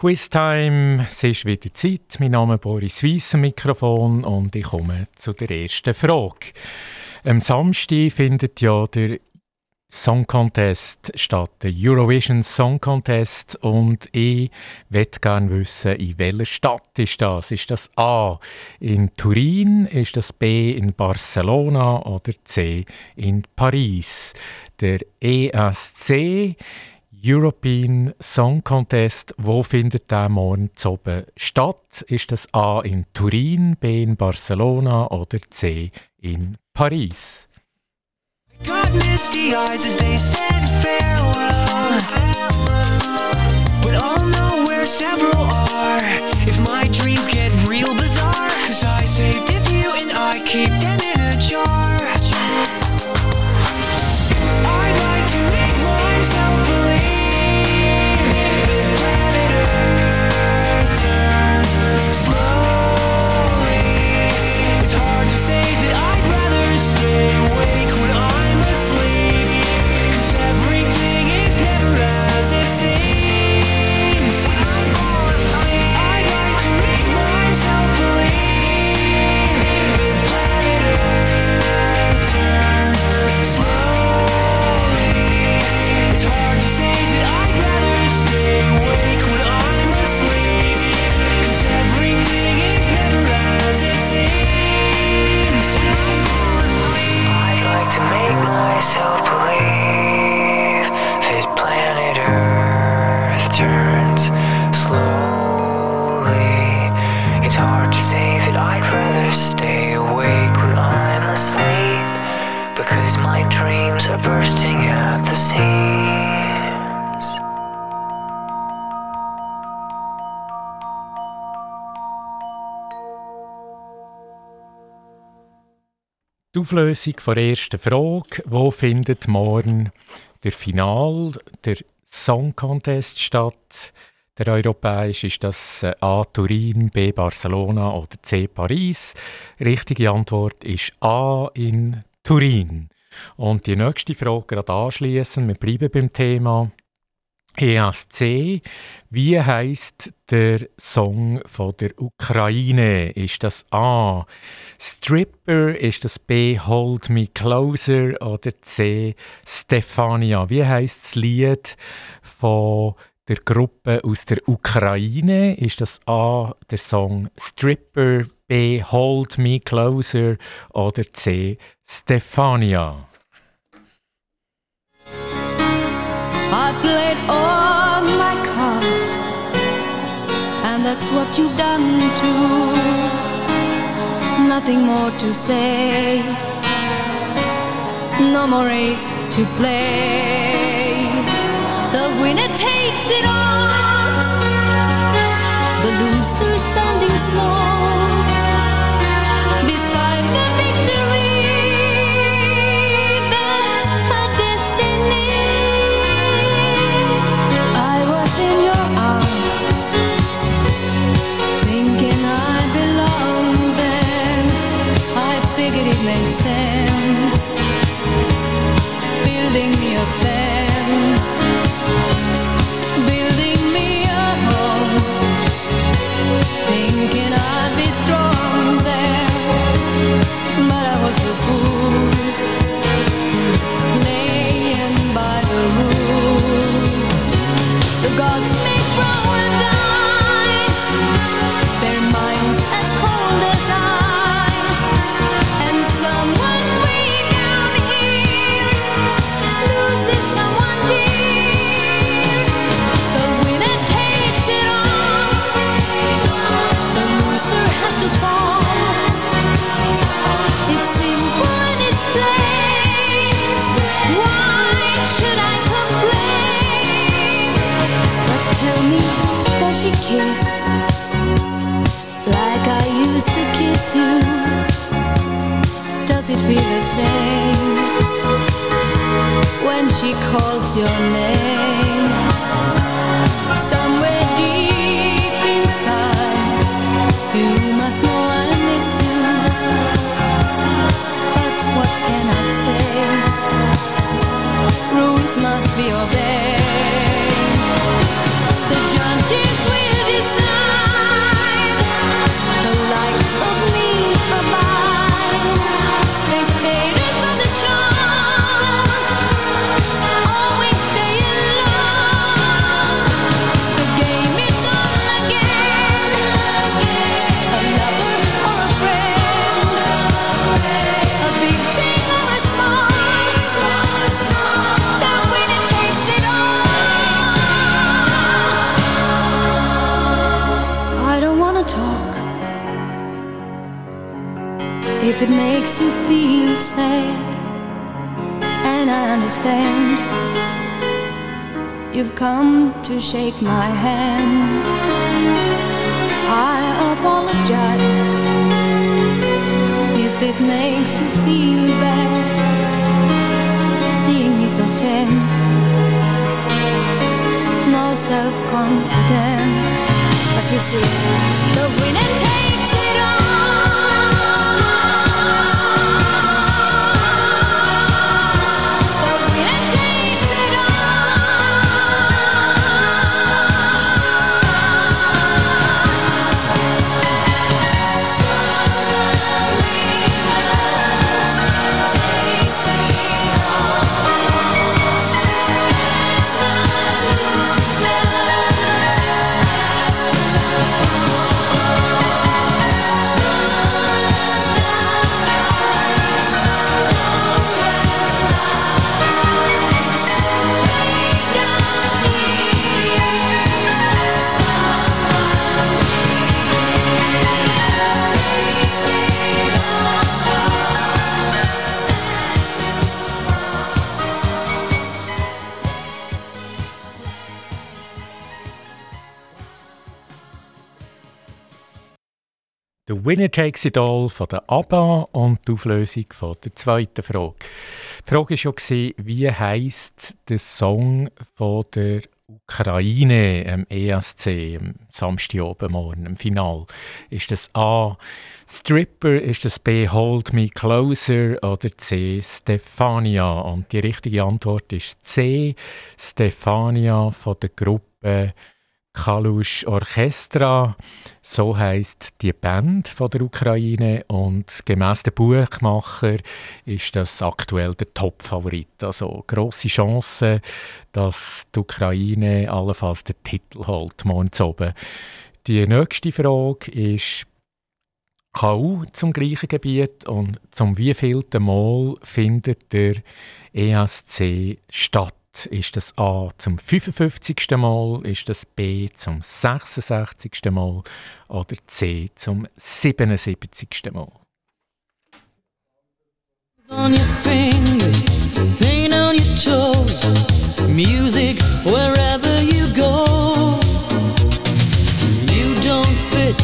Quiztime, es ist wieder Zeit. Mein Name ist Boris Weiss am Mikrofon und ich komme zu der ersten Frage. Am Samstag findet ja der Song Contest statt, der Eurovision Song Contest. Und ich möchte gerne wissen, in welcher Stadt ist das? Ist das A in Turin, ist das B in Barcelona oder C in Paris? Der ESC European Song Contest, wo findet der morgen oben statt? Ist das A in Turin, B in Barcelona oder C in Paris? Got misty eyes as they said farewell But I'll know where several are If my dreams get real bizarre Cause I saved I myself believe that planet Earth turns slowly. It's hard to say that I'd rather stay awake when I'm asleep because my dreams are bursting out. Die Auflösung der ersten Frage, wo findet morgen der Final, der Song Contest statt? Der europäische ist das äh, A Turin, B Barcelona oder C Paris. Richtige Antwort ist A in Turin. Und die nächste Frage gerade anschließen. Wir bleiben beim Thema. ESC. Wie heißt der Song von der Ukraine? Ist das A. Stripper? Ist das B. Hold Me Closer? Oder C. Stefania? Wie heißt das Lied von der Gruppe aus der Ukraine? Ist das A. der Song Stripper? B. Hold Me Closer? Oder C. Stefania? I played all my cards, and that's what you've done too. Nothing more to say, no more race to play. The winner takes it all, the loser standing small Winner Takes It All von der ABBA und die Auflösung von der zweiten Frage. Die Frage war ja, wie heisst der Song von der Ukraine am ESC am Samstag oben morgen, im Final? Ist das A. Stripper, ist das B. Hold Me Closer oder C. Stefania? Und die richtige Antwort ist C. Stefania von der Gruppe Kalush Orchestra, so heißt die Band von der Ukraine und gemäß dem Buchmacher ist das aktuell der Top-Favorit. Also große Chance, dass die Ukraine allenfalls den Titel holt morgen oben. Die nächste Frage ist auch zum gleichen Gebiet und zum wievielten Mal findet der ESC statt? Ist das A zum 55. Mal, ist das B zum 66. Mal oder C zum 77. Mal? on your fingers, paint on your toes, music wherever you go. You don't fit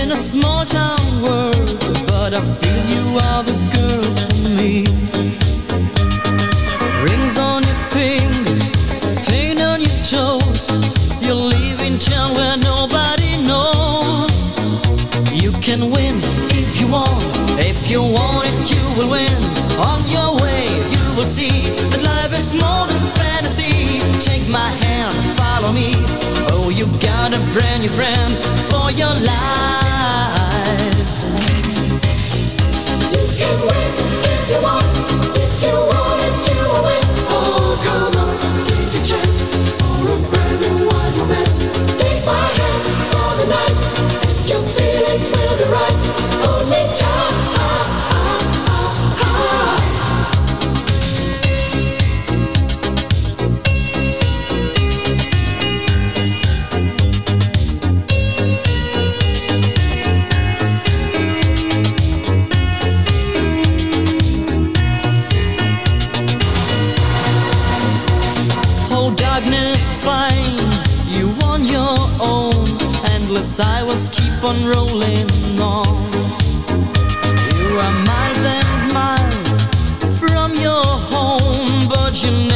in a small town world, but I feel you are the girl for me. Will win. On your way, you will see that life is more than fantasy. Take my hand, follow me. Oh, you got a brand new friend for your life. Endless highways keep on rolling on. You are miles and miles from your home, but you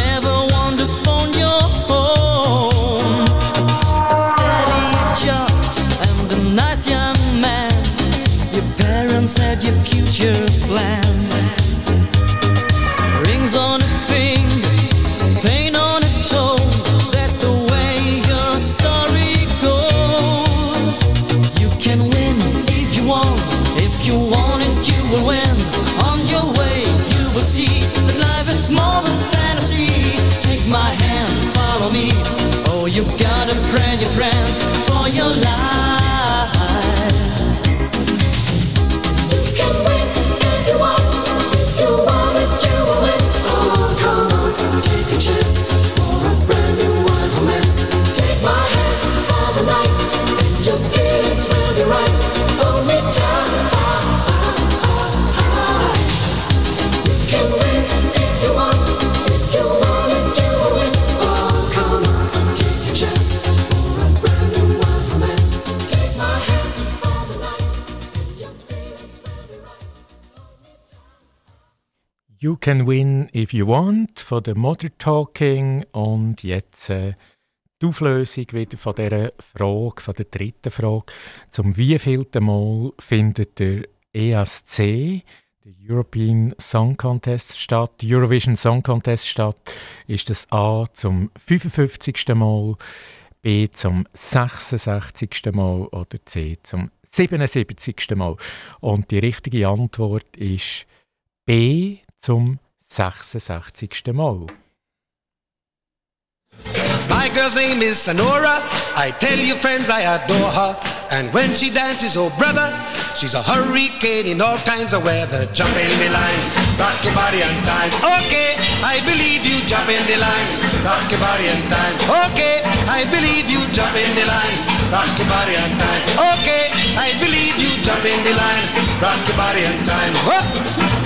You Can Win If You Want von der Mother Talking und jetzt äh, die Auflösung wieder von dieser Frage, von der dritten Frage. Zum wievielten Mal findet der ESC, der European Song Contest statt, Eurovision Song Contest statt? Ist das A zum 55. Mal, B zum 66. Mal oder C zum 77. Mal? Und die richtige Antwort ist B zum 66. Mal. My girl's name is Sonora. I tell you, friends, I adore her. And when she dances, oh brother, she's a hurricane in all kinds of weather. Jump in the line, rock your body on time. Okay, I believe you. Jump in the line, rock your body on time. Okay, I believe you. Jump in the line, rock your body on time. Okay, I believe you. Jump in the line, rock your body on time. Whoa.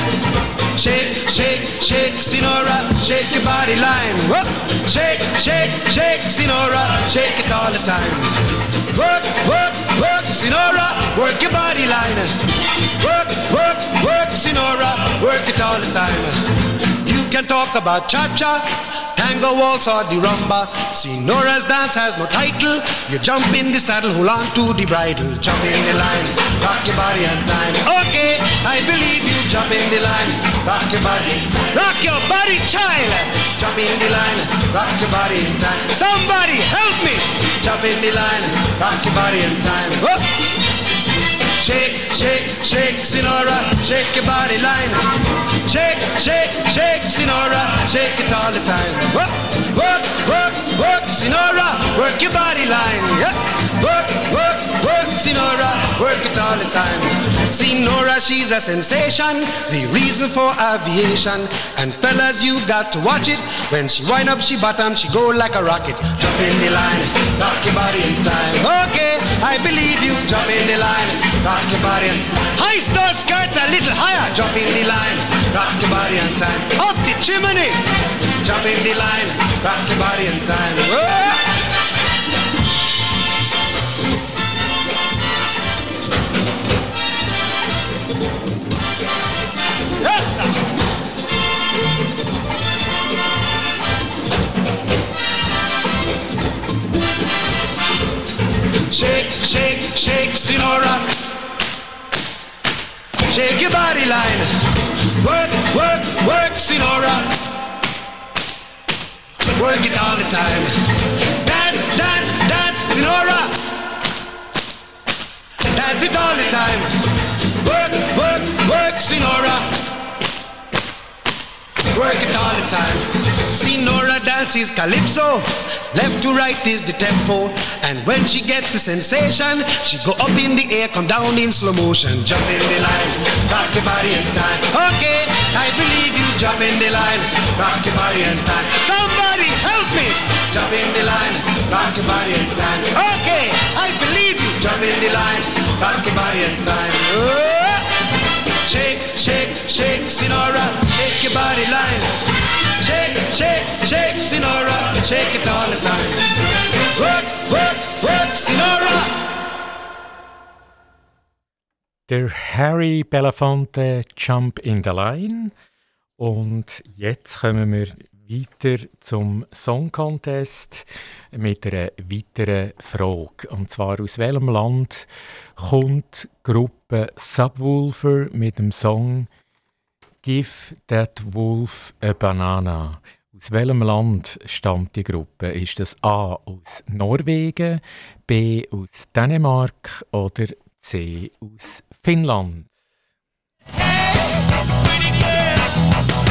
Shake, shake, shake, Sinora, shake your body line. Work, Shake, shake, shake, Sinora, shake it all the time. Work, work, work, Sinora, work your body line. Work, work, work, Sinora, work it all the time. Can talk about cha-cha, tango waltz or the rumba. Senora's dance has no title. You jump in the saddle, hold on to the bridle, jump in the line, rock your body and time. Okay, I believe you. Jump in the line, rock your body, rock your body, child. Jump in the line, rock your body in time. Somebody help me. Jump in the line, rock your body in time. Whoop. Oh. Shake, shake, shake, Sinora, shake your body line. Shake, shake, shake, Sinora, shake it all the time. Work, work, work, work, Sinora, work your body line. Yeah. Work, work, work, Sinora, work it all the time. Sinora, she's a sensation, the reason for aviation. And fellas, you got to watch it. When she wind up, she bottom, she go like a rocket. Jump in the line, rock your body in time. Okay, I believe you. Jump in the line, rock your body. In. Heist those skirts a little higher. Jump in the line, rock your body in time. Up the chimney, jump in the line, rock your body in time. Whoa. Shake, shake, shake, Sinora. Shake your body line. Work, work, work, Sinora. Work it all the time. Dance, dance, dance, Sinora. Dance it all the time. Work, work, work, Sinora. Work it all the time. Sinora dances calypso. Left to right is the tempo. And when she gets the sensation, she go up in the air, come down in slow motion. Jump in the line, rock your body in time. Okay, I believe you. Jump in the line, rock your body in time. Somebody help me. Jump in the line, rock your body in time. Okay, I believe you. Jump in the line, rock your body in time. Oh. Shake, shake, shake, Sinora, shake your body line. Shake, shake, shake, Sinora, shake it all the time. Work, work, work, Sinora. Der Harry Belafonte Jump in the Line. Und jetzt kommen wir weiter zum Song Contest mit einer weiteren Frage. Und zwar aus welchem Land kommt Gruppe Subwoofer mit dem Song Give That Wolf a Banana? Aus welchem Land stammt die Gruppe? Ist das A aus Norwegen, B aus Dänemark oder C aus Finnland? Marie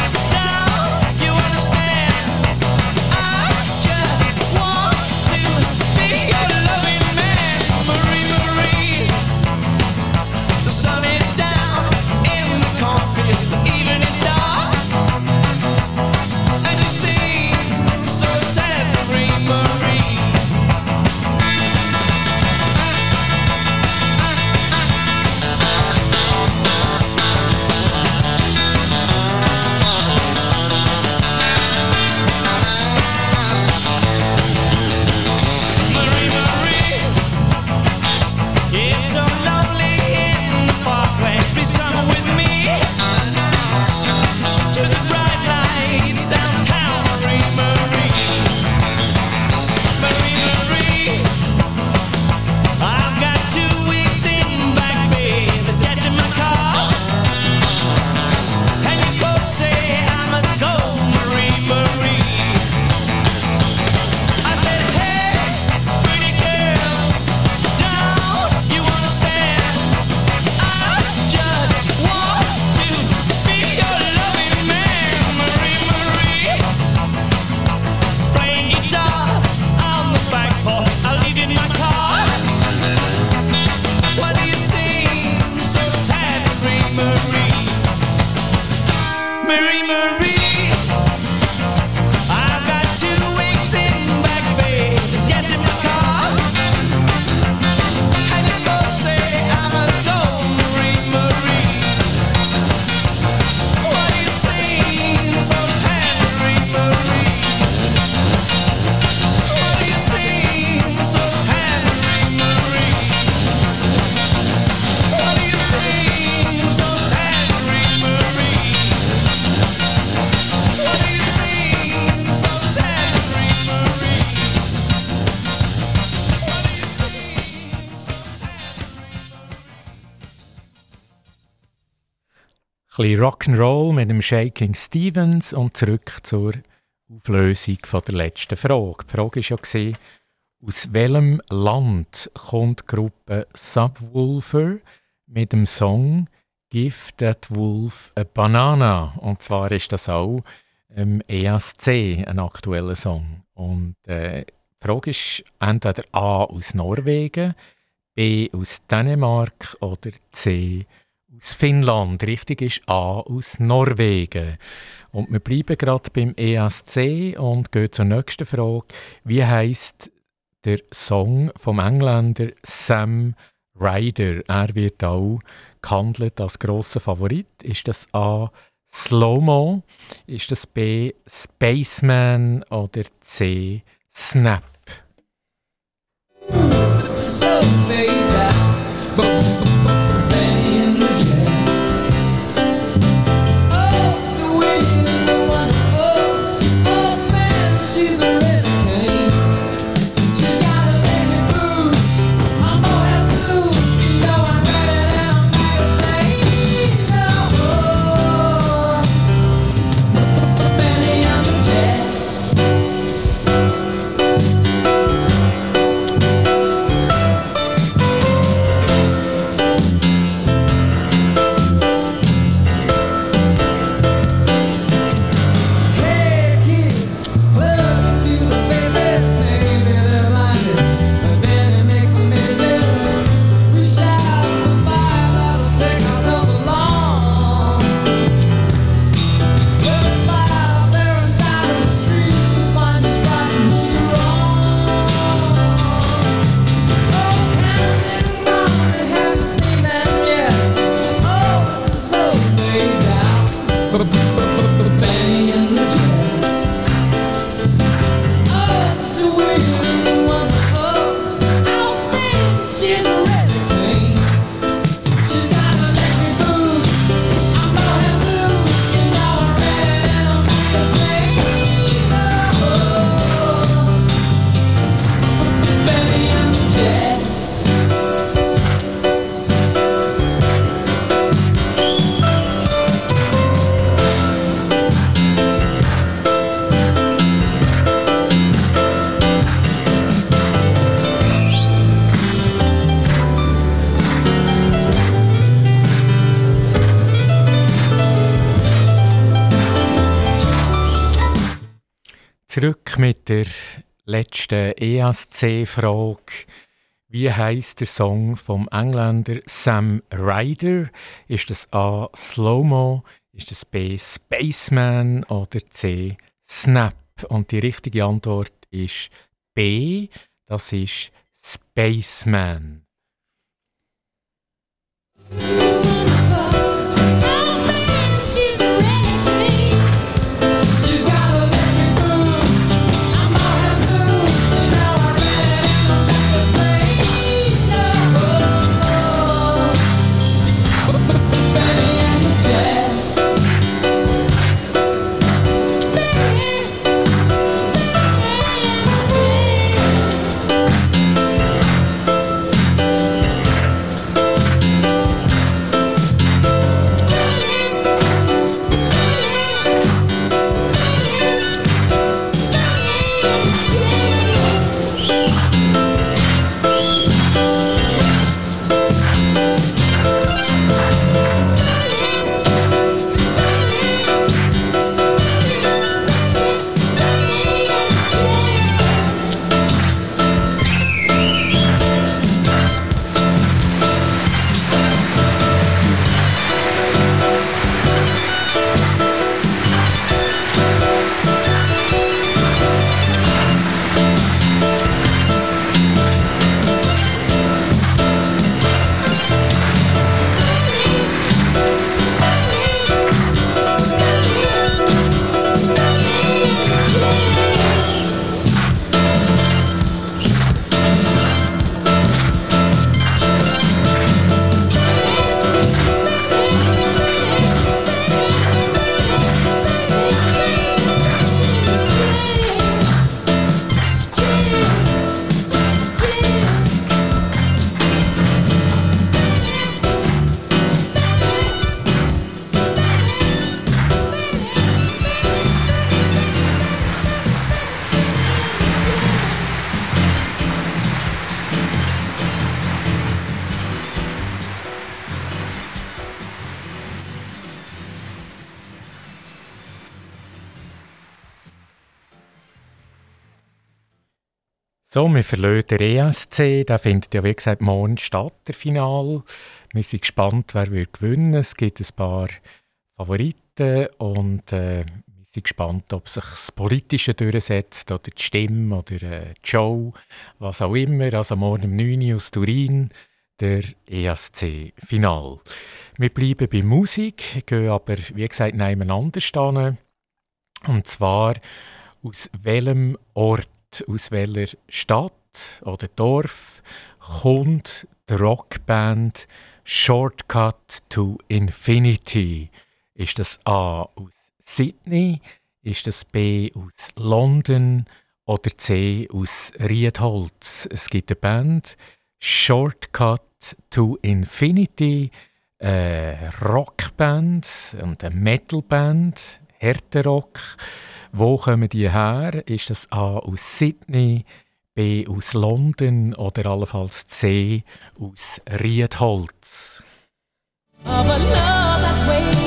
bisschen Rock'n'Roll mit dem Shaking Stevens und zurück zur Auflösung von der letzten Frage. Die Frage war ja, aus welchem Land kommt die Gruppe Subwoofer mit dem Song Give That Wolf a Banana? Und zwar ist das auch im ESC ein aktueller Song. Und äh, die Frage ist entweder A aus Norwegen, B aus Dänemark oder C aus Finnland. Richtig ist A aus Norwegen. Und wir bleiben gerade beim ESC und gehen zur nächsten Frage. Wie heißt der Song vom Engländer Sam Ryder? Er wird auch gehandelt als grosser Favorit. Ist das A Slow-Mo? Ist das B Spaceman oder C Snap? So, letzten ESC-Frage. Wie heißt der Song vom Engländer Sam Ryder? Ist das A. Slow-Mo? Ist das B. Spaceman? Oder C. Snap? Und die richtige Antwort ist B. Das ist Spaceman. So, wir verlassen den ESC. Der findet ja, wie gesagt, morgen statt, der Final. Wir sind gespannt, wer wird gewinnen Es gibt ein paar Favoriten und äh, wir sind gespannt, ob sich das Politische durchsetzt oder die Stimme oder äh, die Show, was auch immer. Also morgen um 9 Uhr aus Turin, der ESC-Final. Wir bleiben bei Musik, gehen aber, wie gesagt, nebeneinander stehen. Und zwar, aus welchem Ort aus welcher Stadt oder Dorf kommt die Rockband Shortcut to Infinity? Ist das A aus Sydney? Ist das B aus London? Oder C aus Riedholz? Es gibt eine Band Shortcut to Infinity, eine Rockband und eine Metalband, Härterock. Rock wo kommen die her? Ist das A aus Sydney, B aus London oder allenfalls C aus Riedholz? Whitney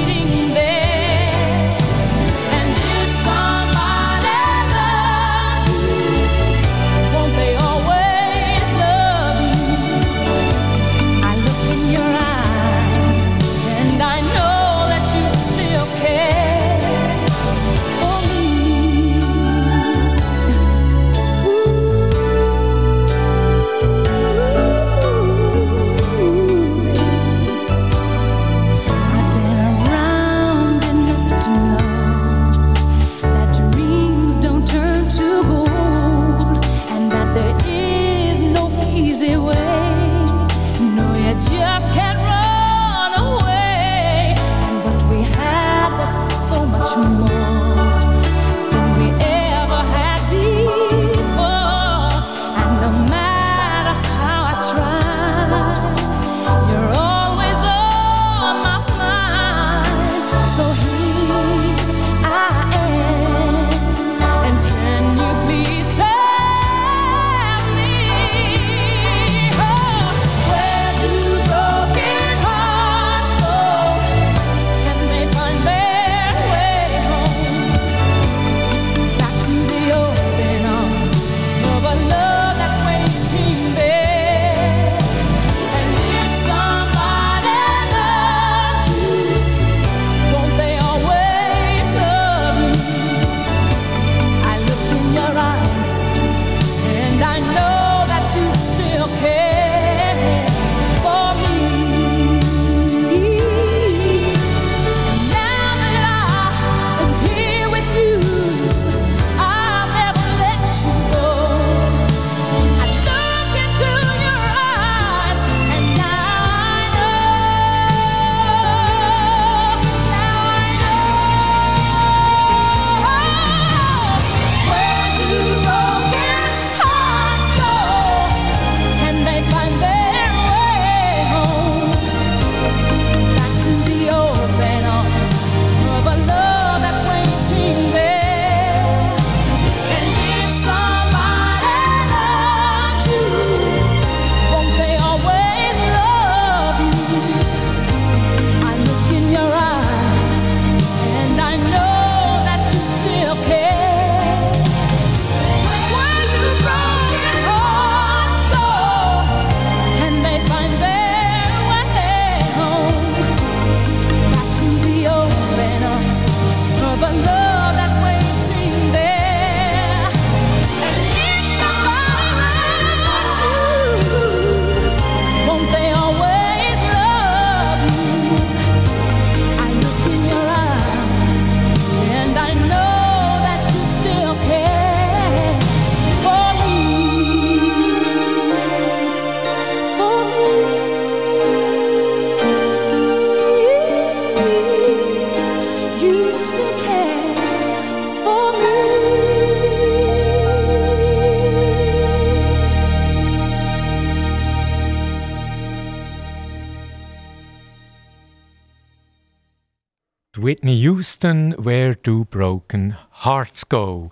Houston, Where Do Broken Hearts Go?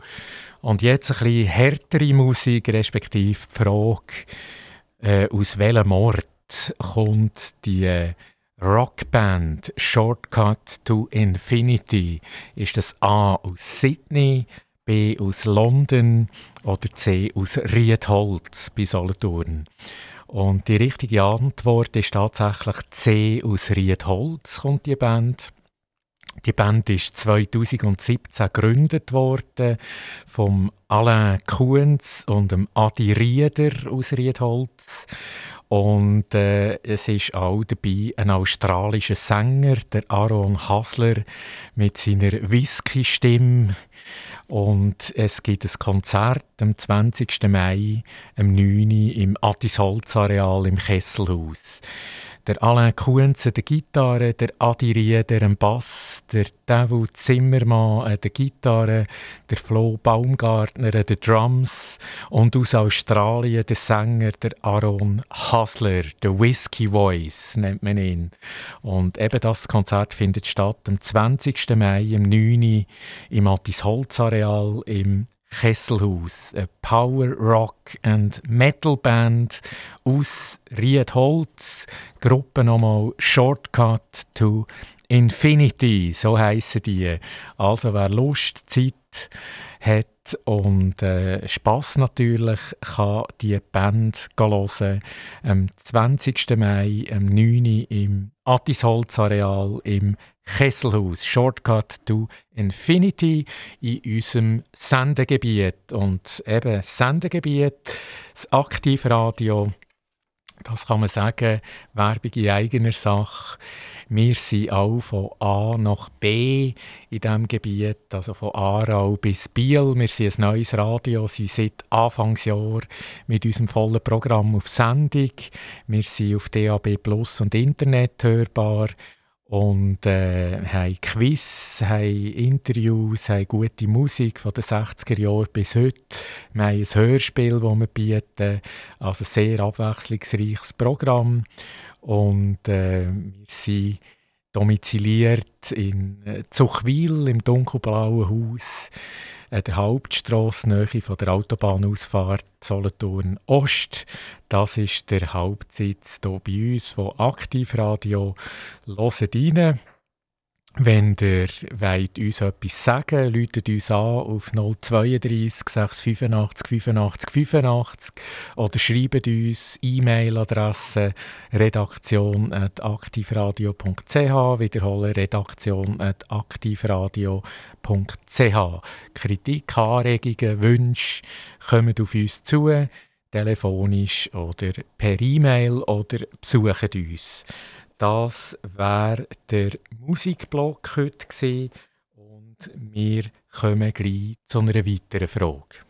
Und jetzt ein bisschen härtere Musik, respektive die Frage, äh, aus welchem Ort kommt die äh, Rockband Shortcut to Infinity? Ist das A aus Sydney, B aus London oder C aus Riedholz bei Solothurn. Und die richtige Antwort ist tatsächlich C aus Riedholz, kommt die Band. Die Band ist 2017 gegründet worden vom Alain Kuhns und dem Adi Rieder aus Riedholz. Und äh, es ist auch dabei ein australischer Sänger, der Aaron Hasler, mit seiner Whisky-Stimme. Und es gibt ein Konzert am 20. Mai, am 9. im Attis-Holz-Areal im Kesselhaus der Alain Kuenze der Gitarre, der Adi Rieder am Bass, der Devil Zimmermann an der Gitarre, der Flo Baumgartner an den Drums und aus Australien der Sänger der Aaron Hasler, der Whiskey Voice nennt man ihn. Und eben das Konzert findet statt am 20. Mai, am 9. im Attis Holz Areal im Kesselhaus, eine Power Rock and Metal Band aus Riedholz, Gruppe nochmal Shortcut to Infinity, so heißen die. Also wer Lust, Zeit hat und äh, Spass natürlich, kann die Band hören. Am 20. Mai, am 9. im Attisholz Areal im Kesselhaus, Shortcut to Infinity in unserem Sendegebiet. Und eben Sendegebiet, das Aktivradio, das kann man sagen, Werbung in eigener Sache. Wir sind auch von A nach B in diesem Gebiet, also von Aarau bis Biel. Wir sind ein neues Radio, sind seit Anfangsjahr mit unserem vollen Programm auf Sendung. Wir sind auf DAB Plus und Internet hörbar und äh, haben Quiz, haben Interviews, haben gute Musik von den 60er Jahren bis heute. Wir haben ein Hörspiel, das wir bieten, also ein sehr abwechslungsreiches Programm. Und äh, wir sind domiziliert in äh, Zuchwil im dunkelblauen Haus an der Hauptstrasse von der Autobahnausfahrt Solothurn Ost. Das ist der Hauptsitz hier bei uns von Aktivradio. Hört rein. Wenn ihr wollt uns etwas sagen läutet uns an auf 032 685 85 85 oder schreibt uns E-Mail-Adresse redaktion.aktivradio.ch wiederhole redaktion.aktivradio.ch Kritik, Anregungen, Wünsche kommen auf uns zu, telefonisch oder per E-Mail oder besuchen uns. Das wäre der Musikblock heute gewesen. und wir kommen gleich zu einer weiteren Frage.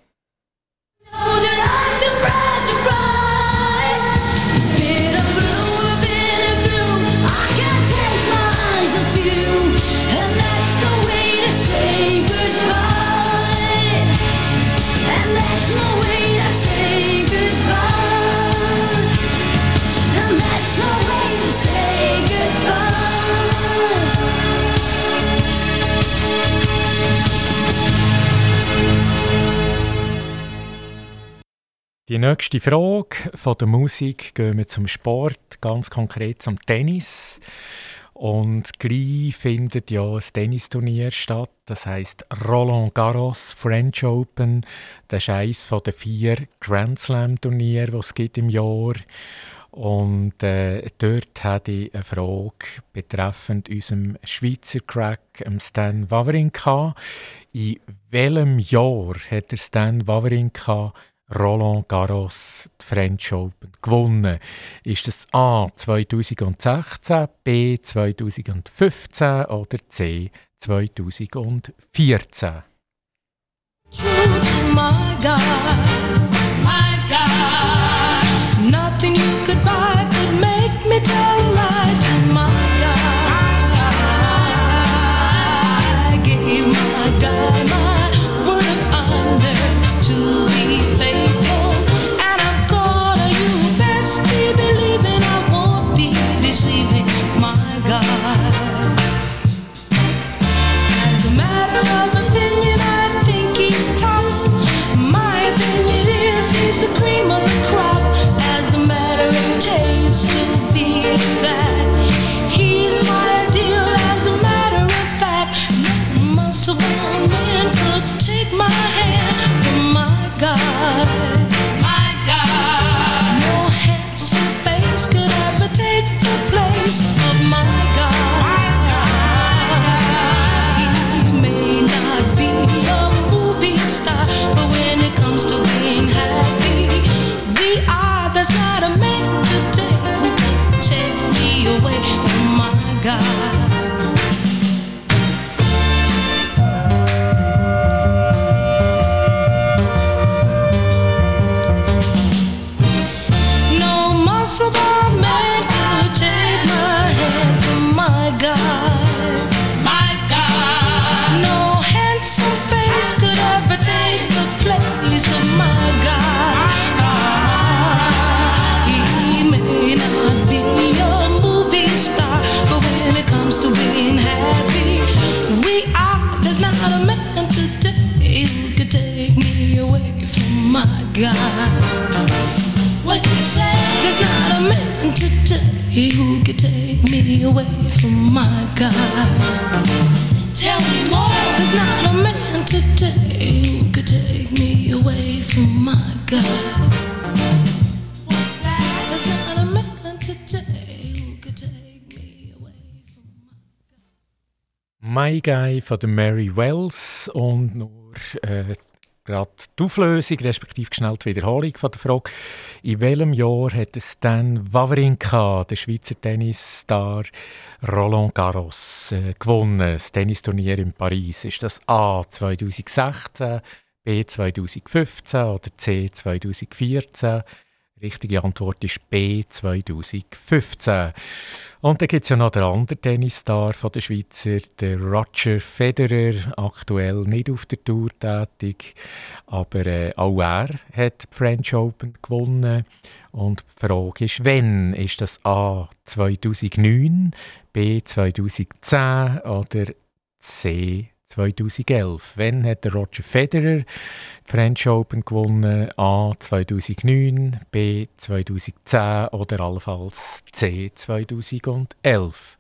Die nächste Frage von der Musik gehen wir zum Sport, ganz konkret zum Tennis. Und gleich findet ja ein Tennisturnier statt, das heißt Roland Garros French Open. Das ist eines den vier Grand Slam Turniere, die es gibt im Jahr. Und äh, dort hatte ich eine Frage betreffend unserem Schweizer Crack, Stan Wawrinka. In welchem Jahr hat der Stan Wawrinka Roland Garros die French Open gewonnen? Ist das A 2016, B 2015 oder C 2014? my God, He who could take me away from my God. Tell me more. There's not a man today who could take me away from my God. My Guy von der Mary Wells und nur äh, uh, gerade die Auflösung, respektive schnell die Wiederholung von der Frage. In welchem Jahr hat Stan Wawrinka, der Schweizer Tennisstar Roland Garros, äh, gewonnen? Das Tennisturnier in Paris. Ist das A 2016, B 2015 oder C 2014? Die richtige Antwort ist B 2015. Und dann gibt es ja noch den anderen Tennisstar von der Schweizer, der Roger Federer, aktuell nicht auf der Tour tätig, aber äh, auch er hat die French Open gewonnen. Und die Frage ist, wenn Ist das A 2009, B 2010 oder C 2011. Wann hat der Roger Federer die French Open gewonnen? A. 2009, B. 2010 oder allenfalls C. 2011?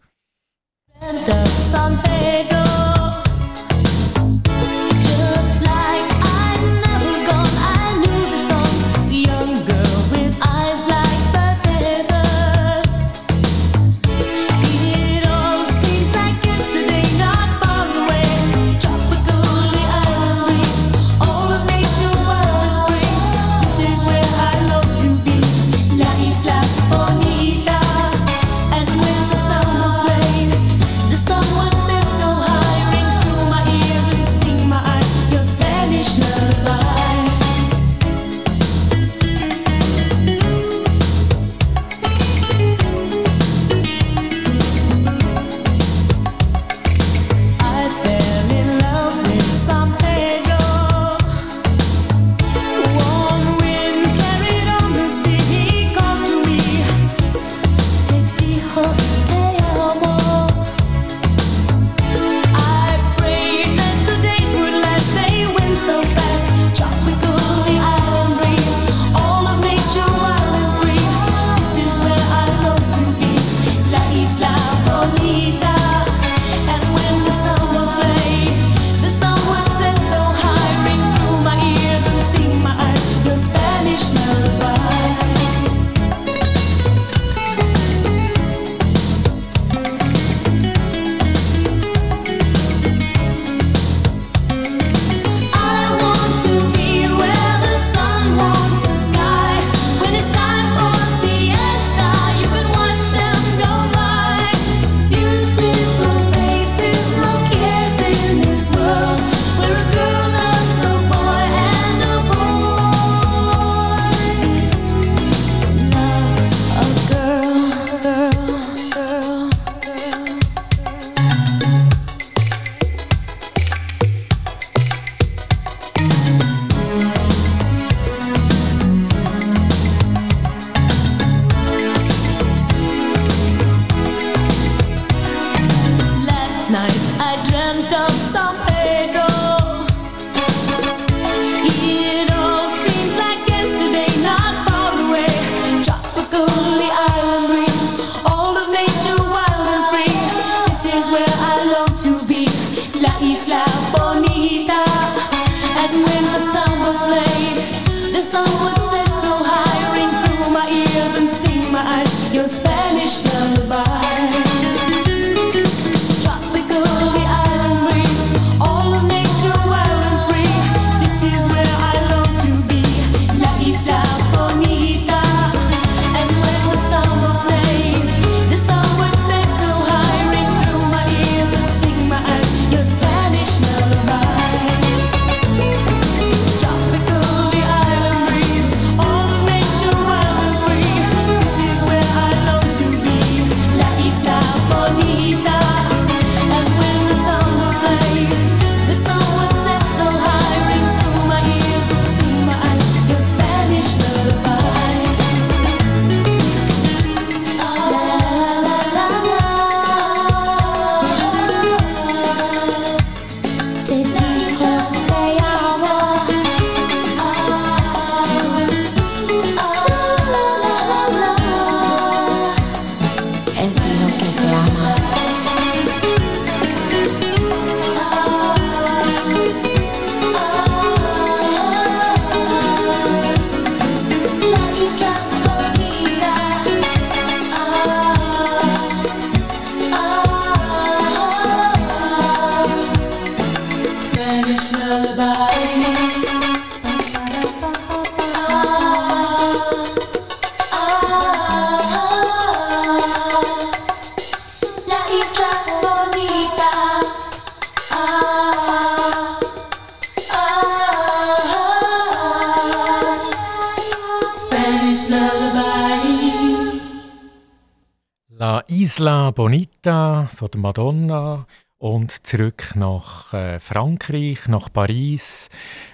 Bonita von der Madonna und zurück nach äh, Frankreich, nach Paris.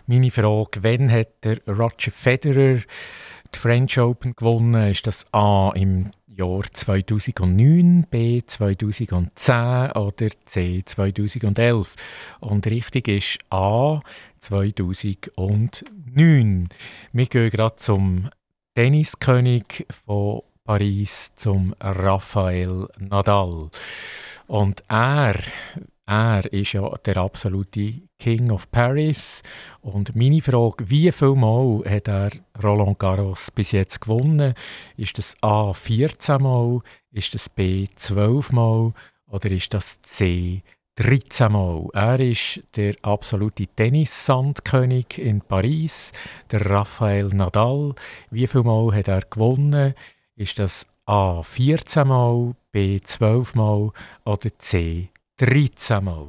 Meine Frage, wann hat der Roger Federer die French Open gewonnen? Ist das A im Jahr 2009, B 2010 oder C 2011? Und richtig ist A 2009. Wir gehen gerade zum Tenniskönig von Paris zum Rafael Nadal. Und er, er ist ja der absolute King of Paris. Und meine Frage, wie viel Mal hat er Roland Garros bis jetzt gewonnen? Ist das A 14 Mal, ist das B 12 Mal oder ist das C 13 Mal. Er ist der absolute Tennissandkönig in Paris, der Rafael Nadal. Wie viel Mal hat er gewonnen? Ist das A 14 Mal, B 12 Mal oder C 13 Mal?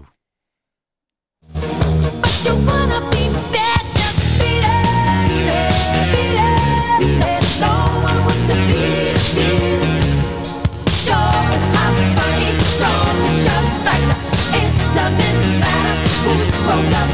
Beat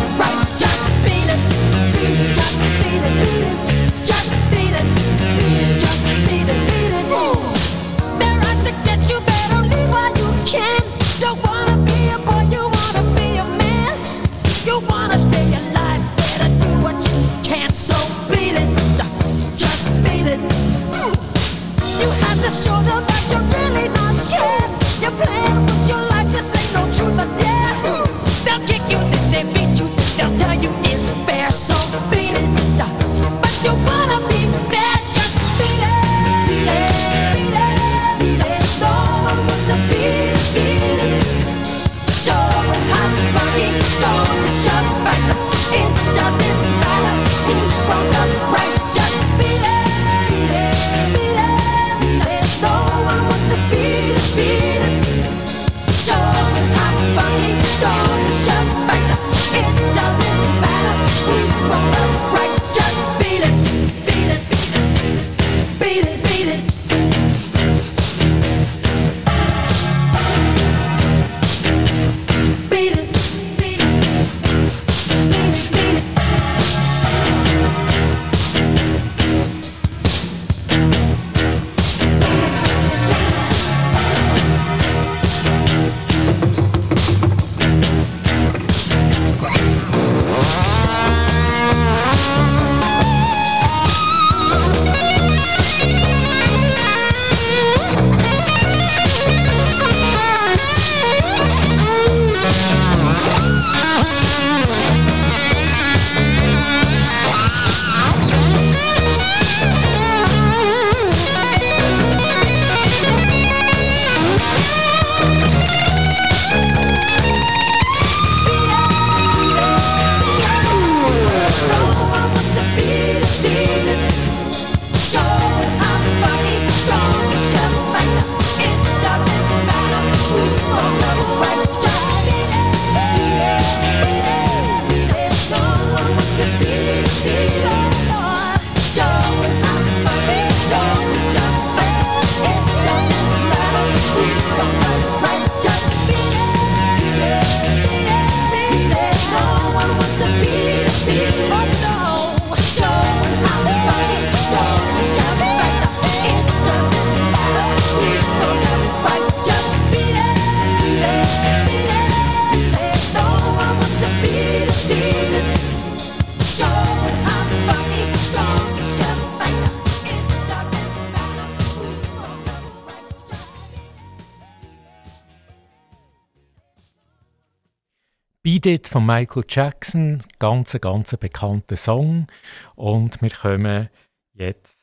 von Michael Jackson, ganz ganz bekannter Song. Und wir kommen jetzt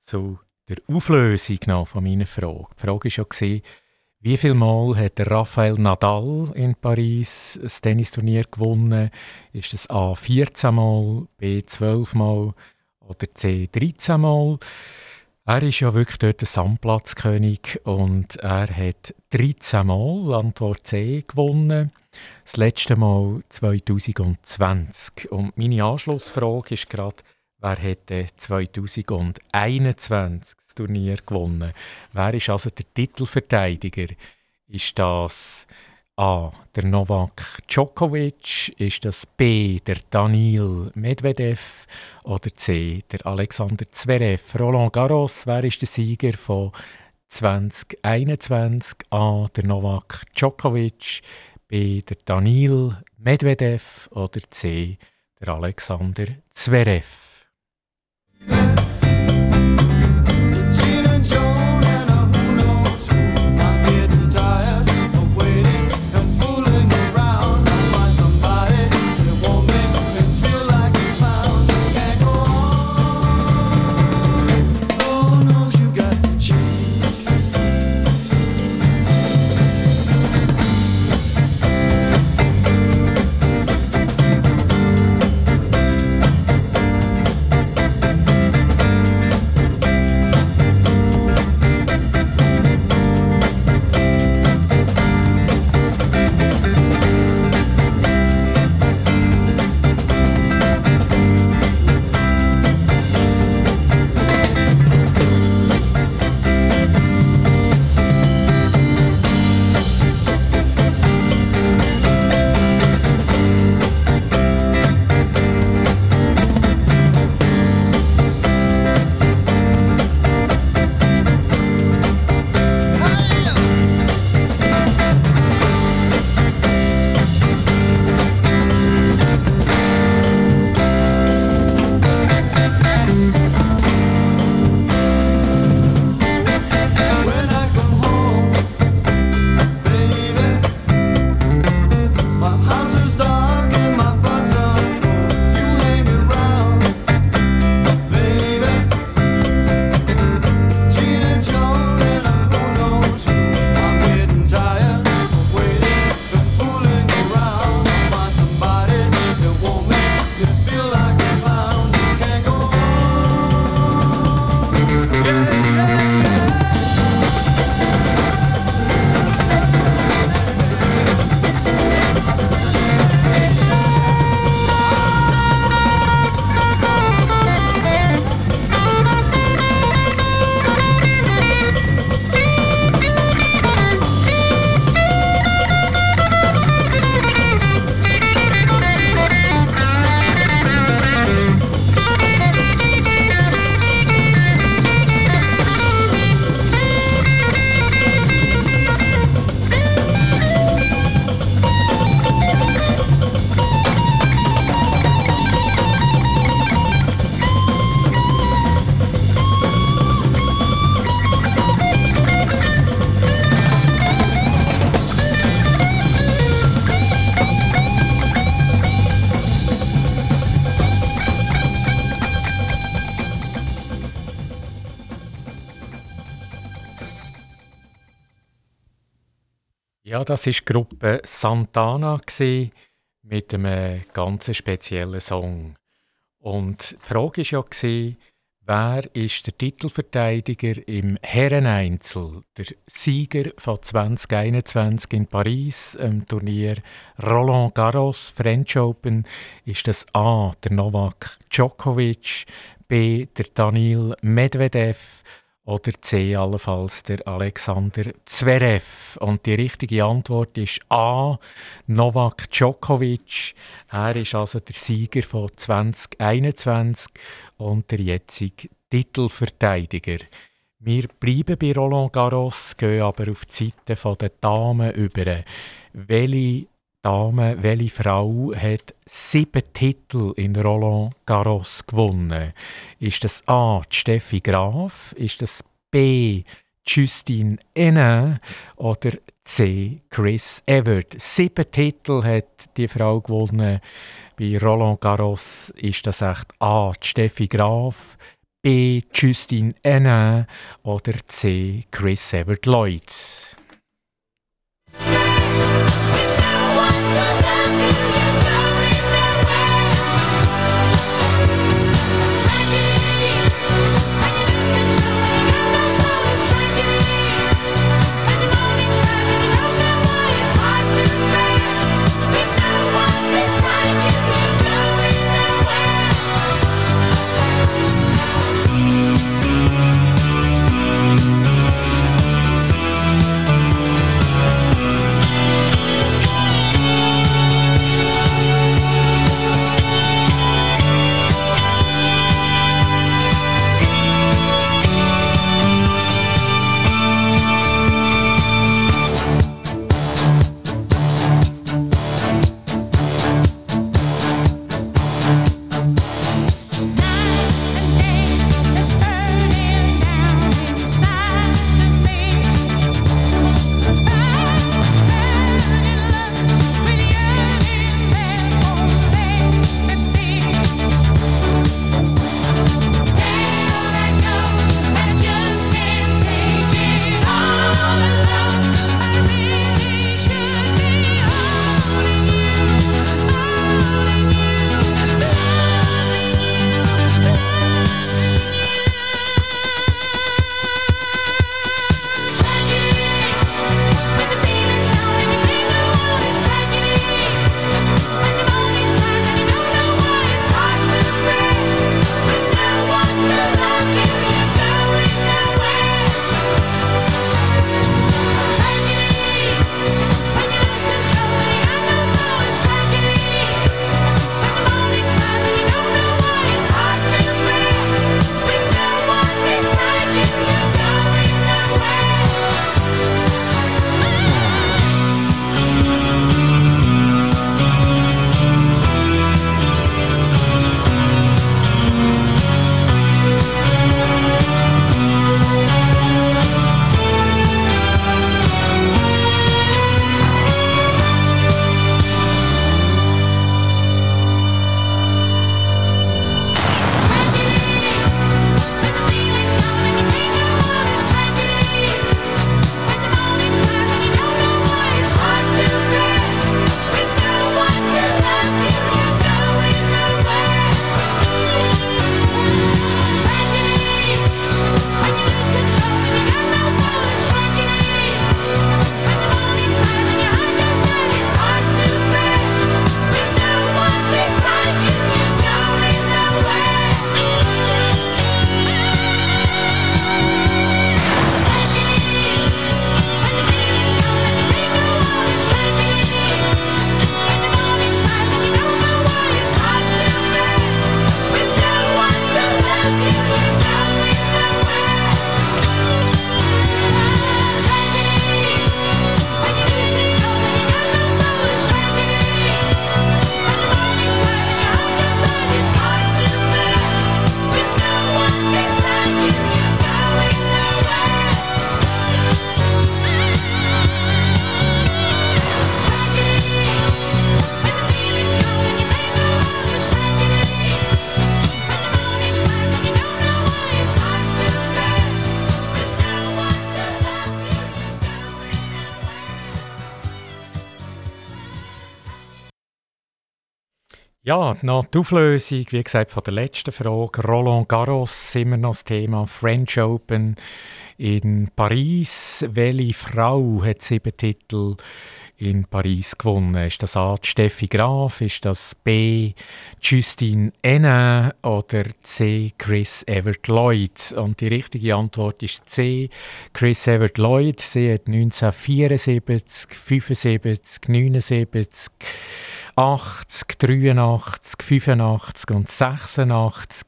zu der Auflösung noch von meiner Frage. Die Frage war ja, wie viel Mal hat Rafael Nadal in Paris das Tennisturnier gewonnen? Ist das A 14 Mal, B 12 Mal oder C 13 Mal? Er ist ja wirklich dort der Sandplatzkönig und er hat 13 Mal Antwort C gewonnen. Das letzte Mal 2020. Und meine Anschlussfrage ist gerade, Wer hätte 2021 das Turnier gewonnen? Wer ist also der Titelverteidiger? Ist das A. der Novak Djokovic? Ist das B. der Daniil Medvedev? Oder C. der Alexander Zverev? Roland Garros, wer ist der Sieger von 2021? A. der Novak Djokovic? B. der Daniil Medvedev? Oder C. der Alexander Zverev? Das war die Gruppe Santana mit einem ganz speziellen Song. Und die Frage war ja, wer ist der Titelverteidiger im Herreneinzel, der Sieger von 2021 in Paris, im Turnier Roland Garros French Open, ist das A, der Novak Djokovic, B, der Daniil Medvedev oder C allenfalls der Alexander Zverev. Und die richtige Antwort ist A. Novak Djokovic. Er ist also der Sieger von 2021 und der jetzige Titelverteidiger. Wir bleiben bei Roland Garros, gehen aber auf die Seite der Damen über. Welche Dame, welche Frau hat sieben Titel in Roland Garros gewonnen? Ist das A. Steffi Graf? Ist das B. Justine Henin oder C. Chris Evert? Sieben Titel hat die Frau gewonnen. Bei Roland Garros ist das echt A. Steffi Graf, B. Justine Henin oder C. Chris Evert Lloyd. Noch die Auflösung, wie gesagt, von der letzten Frage. Roland Garros, immer noch das Thema French Open in Paris. Welche Frau hat sieben Titel in Paris gewonnen? Ist das A. Steffi Graf? Ist das B. Justine Henin oder C. Chris Evert Lloyd? Und die richtige Antwort ist C. Chris Evert Lloyd. Sie hat 1974, 75, 79 80, 83, 85 und 86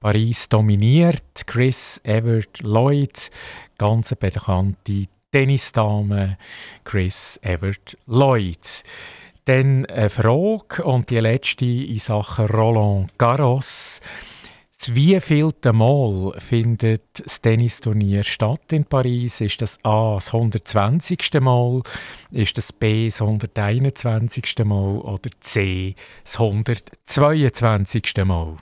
Paris dominiert. Chris Evert Lloyd, ganz bekannte Tennisdame Chris Evert Lloyd. Dann eine Frage und die letzte in Sachen Roland Garros. Das wievielte Mal findet das Tennisturnier statt in Paris? Ist das A das 120. Mal, ist das B das 121. Mal oder C das 122. Mal?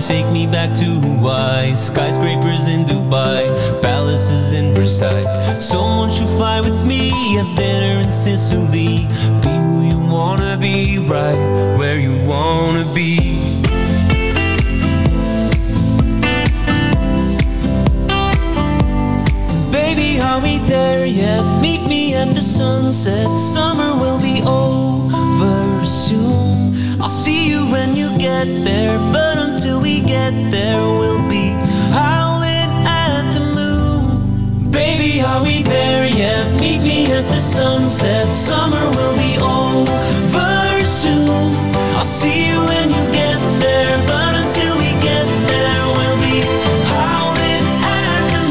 Take me back to Hawaii. Skyscrapers in Dubai, palaces in Versailles. Someone should fly with me, have dinner in Sicily. Be who you wanna be, right where you wanna be. Baby, are we there yet? Meet me at the sunset. Summer will be over soon. I'll see you when you get there, but until we get there, we'll be howling at the moon. Baby, are we there yet? Meet me at the sunset. Summer will be over soon. I'll see you when you get there, but until we get there, we'll be howling at the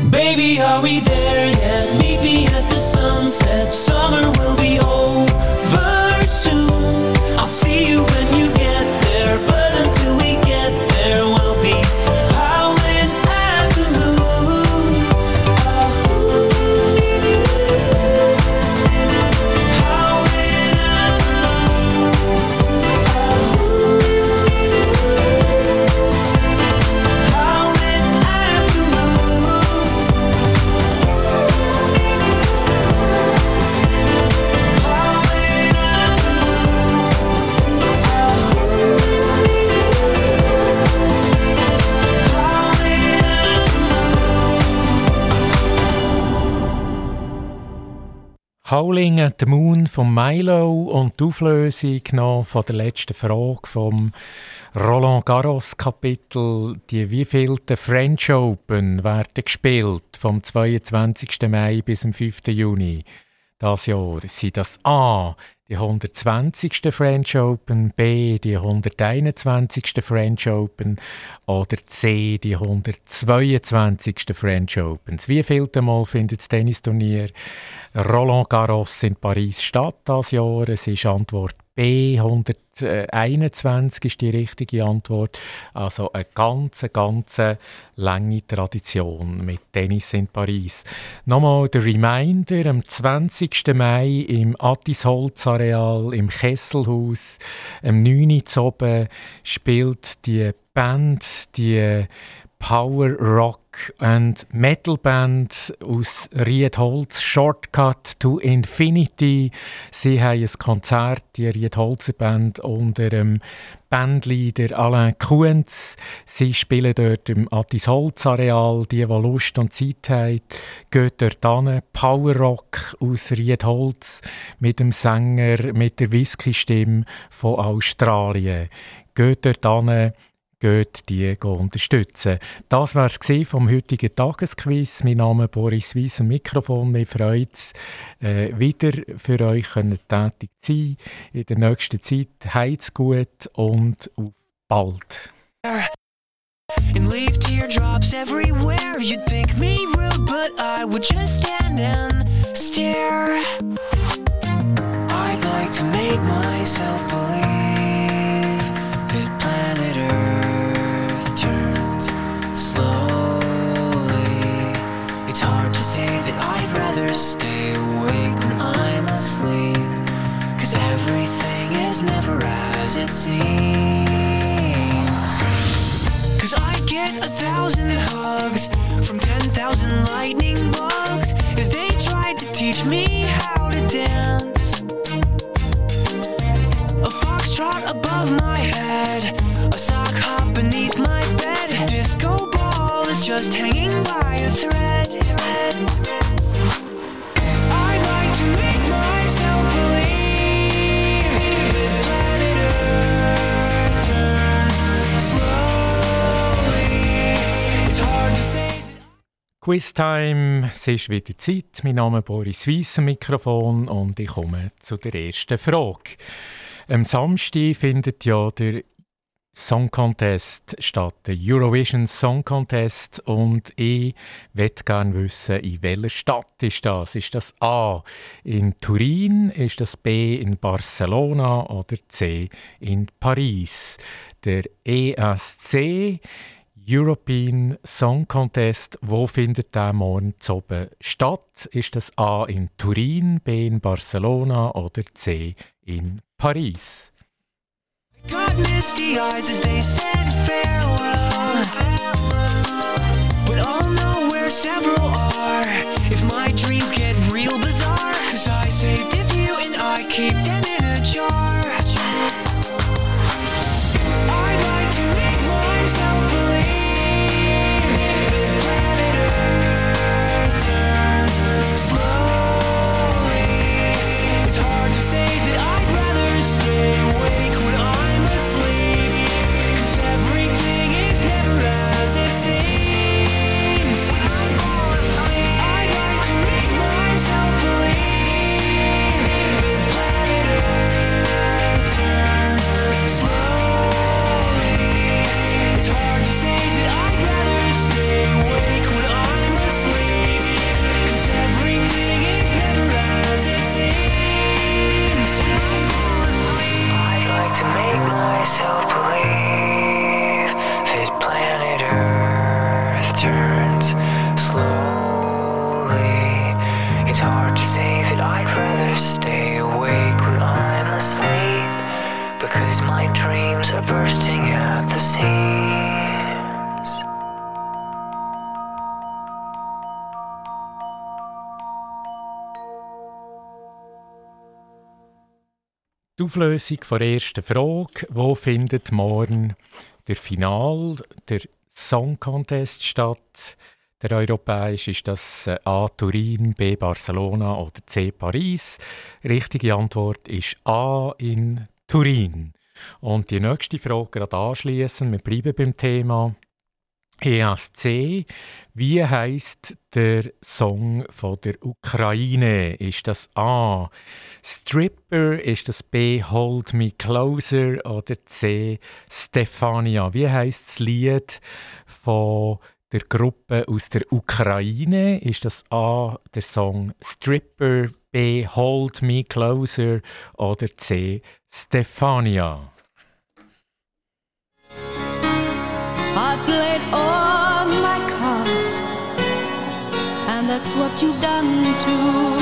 moon. Baby, are we there yet? Meet me at the sunset. At the Moon von Milo und die Auflösung noch von der letzten Frage vom Roland Garros Kapitel. Die wievielte French Open werden gespielt vom 22. Mai bis zum 5. Juni das Jahr? Sind das A die 120. French Open, B die 121. French Open oder C die 122. French Open. Wie vielte Mal findet das Tennisturnier Roland Garros in Paris statt das Jahr? Es ist Antwort B 121 ist die richtige Antwort. Also eine ganz, ganz lange Tradition mit Tennis in Paris. Nochmal der Reminder, am 20. Mai im Attisholz-Areal im Kesselhaus, am 9. Uhr spielt die Band, die Power Rock and Metal Band aus Riedholz, Shortcut to Infinity. Sie haben ein Konzert, die Riedholzer Band, unter dem Bandleader Alain Kuhns. Sie spielen dort im Attisholz Areal. Die, die Lust und Zeit haben, geht dort hin. Power Rock aus Riedholz mit dem Sänger mit der Whisky-Stimme von Australien. Geht dort hin geht die unterstützen. Das war es vom heutigen Tagesquiz. Mein Name ist Boris Weiss, am Mikrofon. Mir freut es, äh, wieder für euch tätig zu sein. In der nächsten Zeit heiz gut und auf bald. And leave teardrops everywhere. You'd think me rude, but I would just stand and stare. I'd like to make myself believe. As it seems. Cause I get a thousand hugs from ten thousand lightning bugs as they tried to teach me how to dance. A foxtrot above my head, a sock hop beneath my bed. Disco ball is just hanging by a thread. thread. I like to make myself believe Quiztime, es ist wieder Zeit. Mein Name ist Boris Weiss am Mikrofon und ich komme zu der ersten Frage. Am Samstag findet ja der Song Contest statt, der Eurovision Song Contest. Und ich möchte gerne wissen, in welcher Stadt ist das? Ist das A in Turin, ist das B in Barcelona oder C in Paris? Der ESC European Song Contest, wo findet der morgen oben statt? Ist das A in Turin, B in Barcelona oder C in Paris? Got misty eyes as they said farewell. But I'll know where several are if my dreams get real bizarre. Cause I saved a few and I keep them Because my dreams are bursting at the seams. Die Auflösung der ersten Frage. Wo findet morgen der Final, der Song Contest statt? Der europäische ist das äh, A Turin, B Barcelona oder C Paris. Richtige Antwort ist A in Turin. Und die nächste Frage gerade anschließen. Wir bleiben beim Thema. ESC. Wie heißt der Song von der Ukraine? Ist das A. Stripper? Ist das B. Hold Me Closer? Oder C. Stefania? Wie heißt das Lied von der Gruppe aus der Ukraine? Ist das A. der Song Stripper? B. Hold Me Closer? Oder C. Stefania? I played all my cards, and that's what you've done too.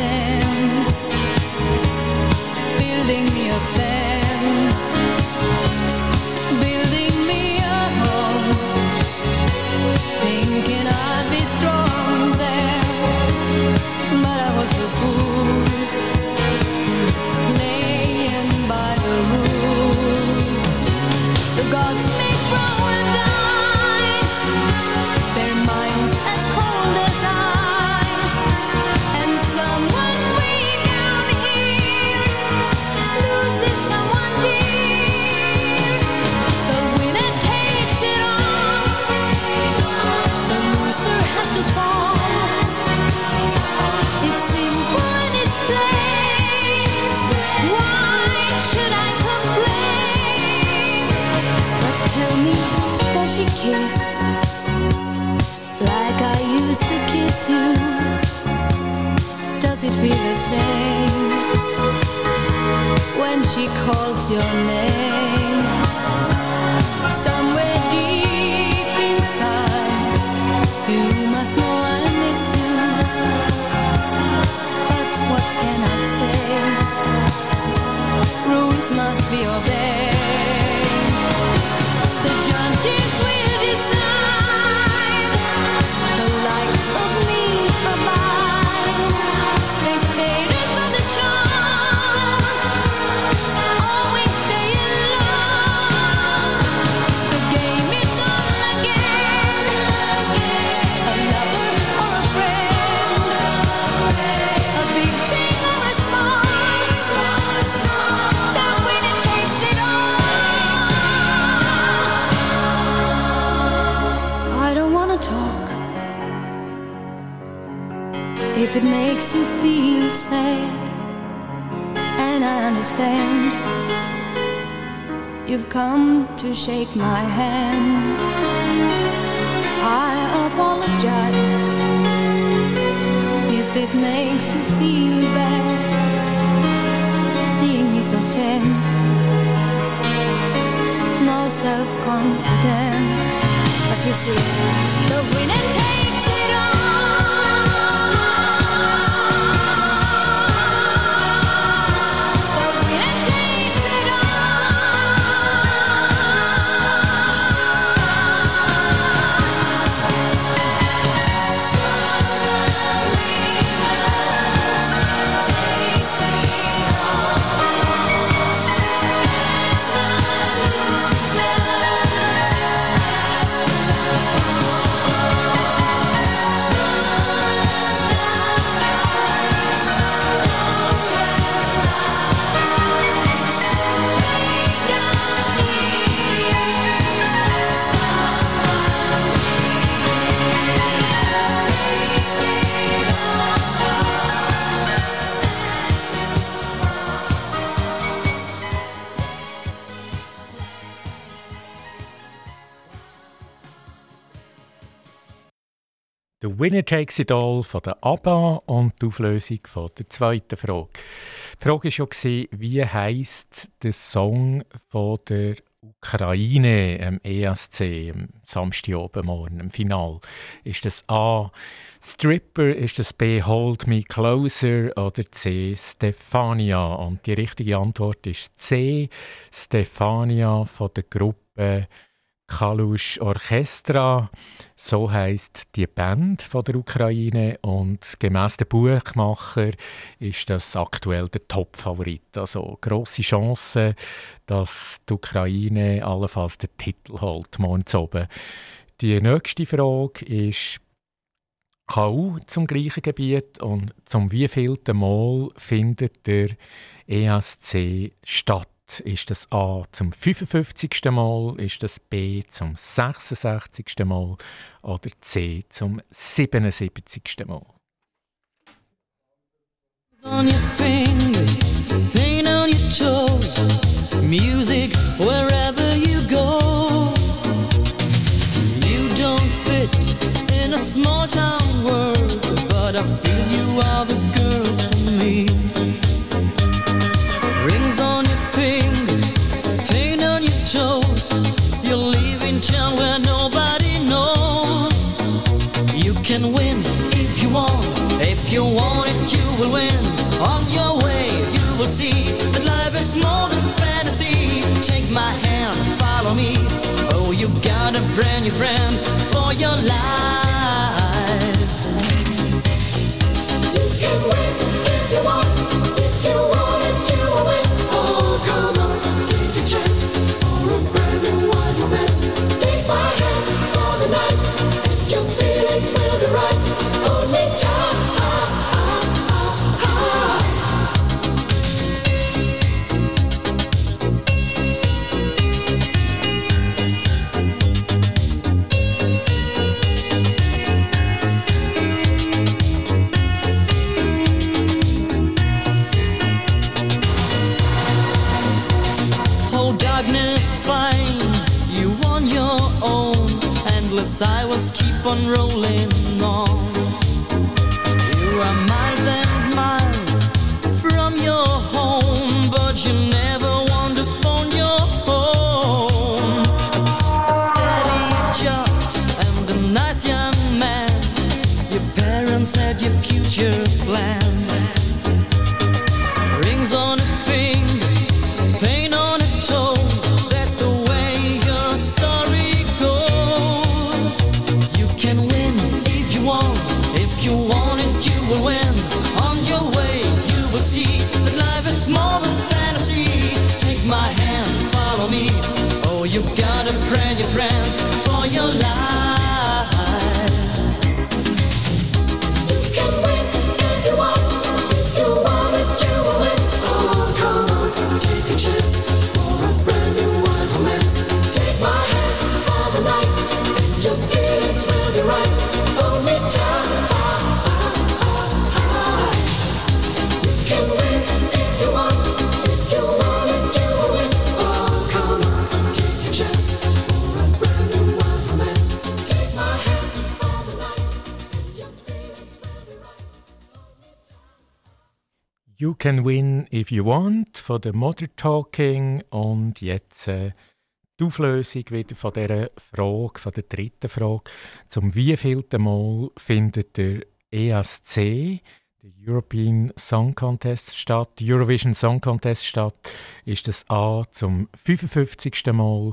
it The Winner Takes It All von der ABBA und die Auflösung von der zweiten Frage. Die Frage war ja, wie heisst der Song von der Ukraine am ESC am Samstag oben morgen, im Final? Ist das A. Stripper, ist das B. Hold Me Closer oder C. Stefania? Und die richtige Antwort ist C. Stefania von der Gruppe Kalush Orchestra, so heißt die Band von der Ukraine und gemäß dem Buchmacher ist das aktuell der Top-Favorit. Also große Chance, dass die Ukraine allenfalls den Titel holt morgen oben. Die nächste Frage ist auch zum gleichen Gebiet und zum wievielten Mal findet der ESC statt? Ist das A zum 55. Mal, ist das B zum 66. Mal oder C zum 77. Mal? on your brand new friend for your life. Endless hours keep on rolling on. Can win if you want von der Mother Talking und jetzt äh, die Auflösung wieder von dieser Frage, von der dritten Frage. Zum wievielten Mal findet der ESC, der European Song Contest statt, Eurovision Song Contest statt? Ist das A zum 55. Mal,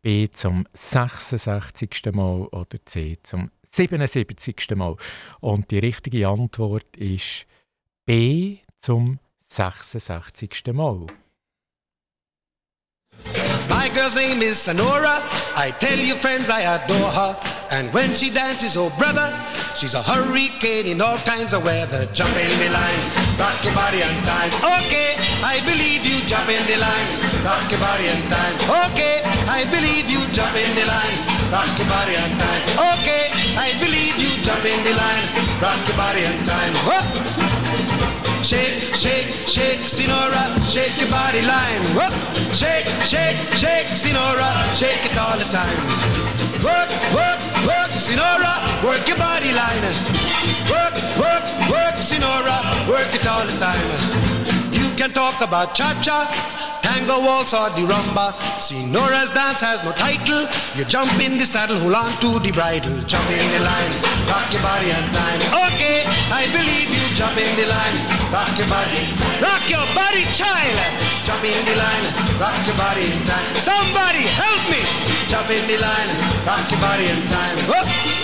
B zum 66. Mal oder C zum 77. Mal? Und die richtige Antwort ist B zum 66. Mal. My girl's name is Sonora. I tell you, friends, I adore her. And when she dances, oh brother, she's a hurricane in all kinds of weather. Jump in the line, rock your body on time. Okay, I believe you. Jump in the line, rock your body on time. Okay, I believe you. Jump in the line, rock your body on time. Okay, I believe you. Jump in the line, rock your body on time. Whoa. Shake, shake, shake, Sinora, shake your body line. Work, Shake, shake, shake, Sinora, shake it all the time. Work, work, work, Sinora, work your body line. Work, work, work, Sinora, work it all the time. Can talk about cha-cha, tango waltz or the rumba. Sinora's dance has no title. You jump in the saddle, hold on to the bridle. Jump in the line, rock your body on time. Okay, I believe you. Jump in the line, rock your body. Rock your body, child. Jump in the line, rock your body in time. Somebody help me. Jump in the line, rock your body in time. Whoop. Oh.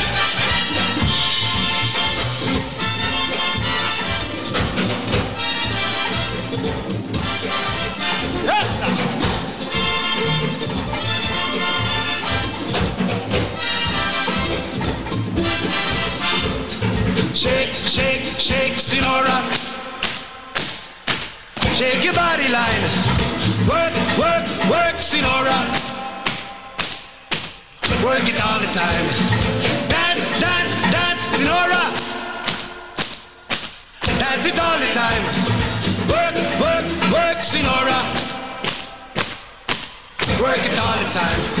Shake, shake, shake, Sinora. Shake your body line. Work, work, work, Sinora. Work it all the time. Dance, dance, dance, Sinora. Dance it all the time. Work, work, work, Sinora. Work it all the time.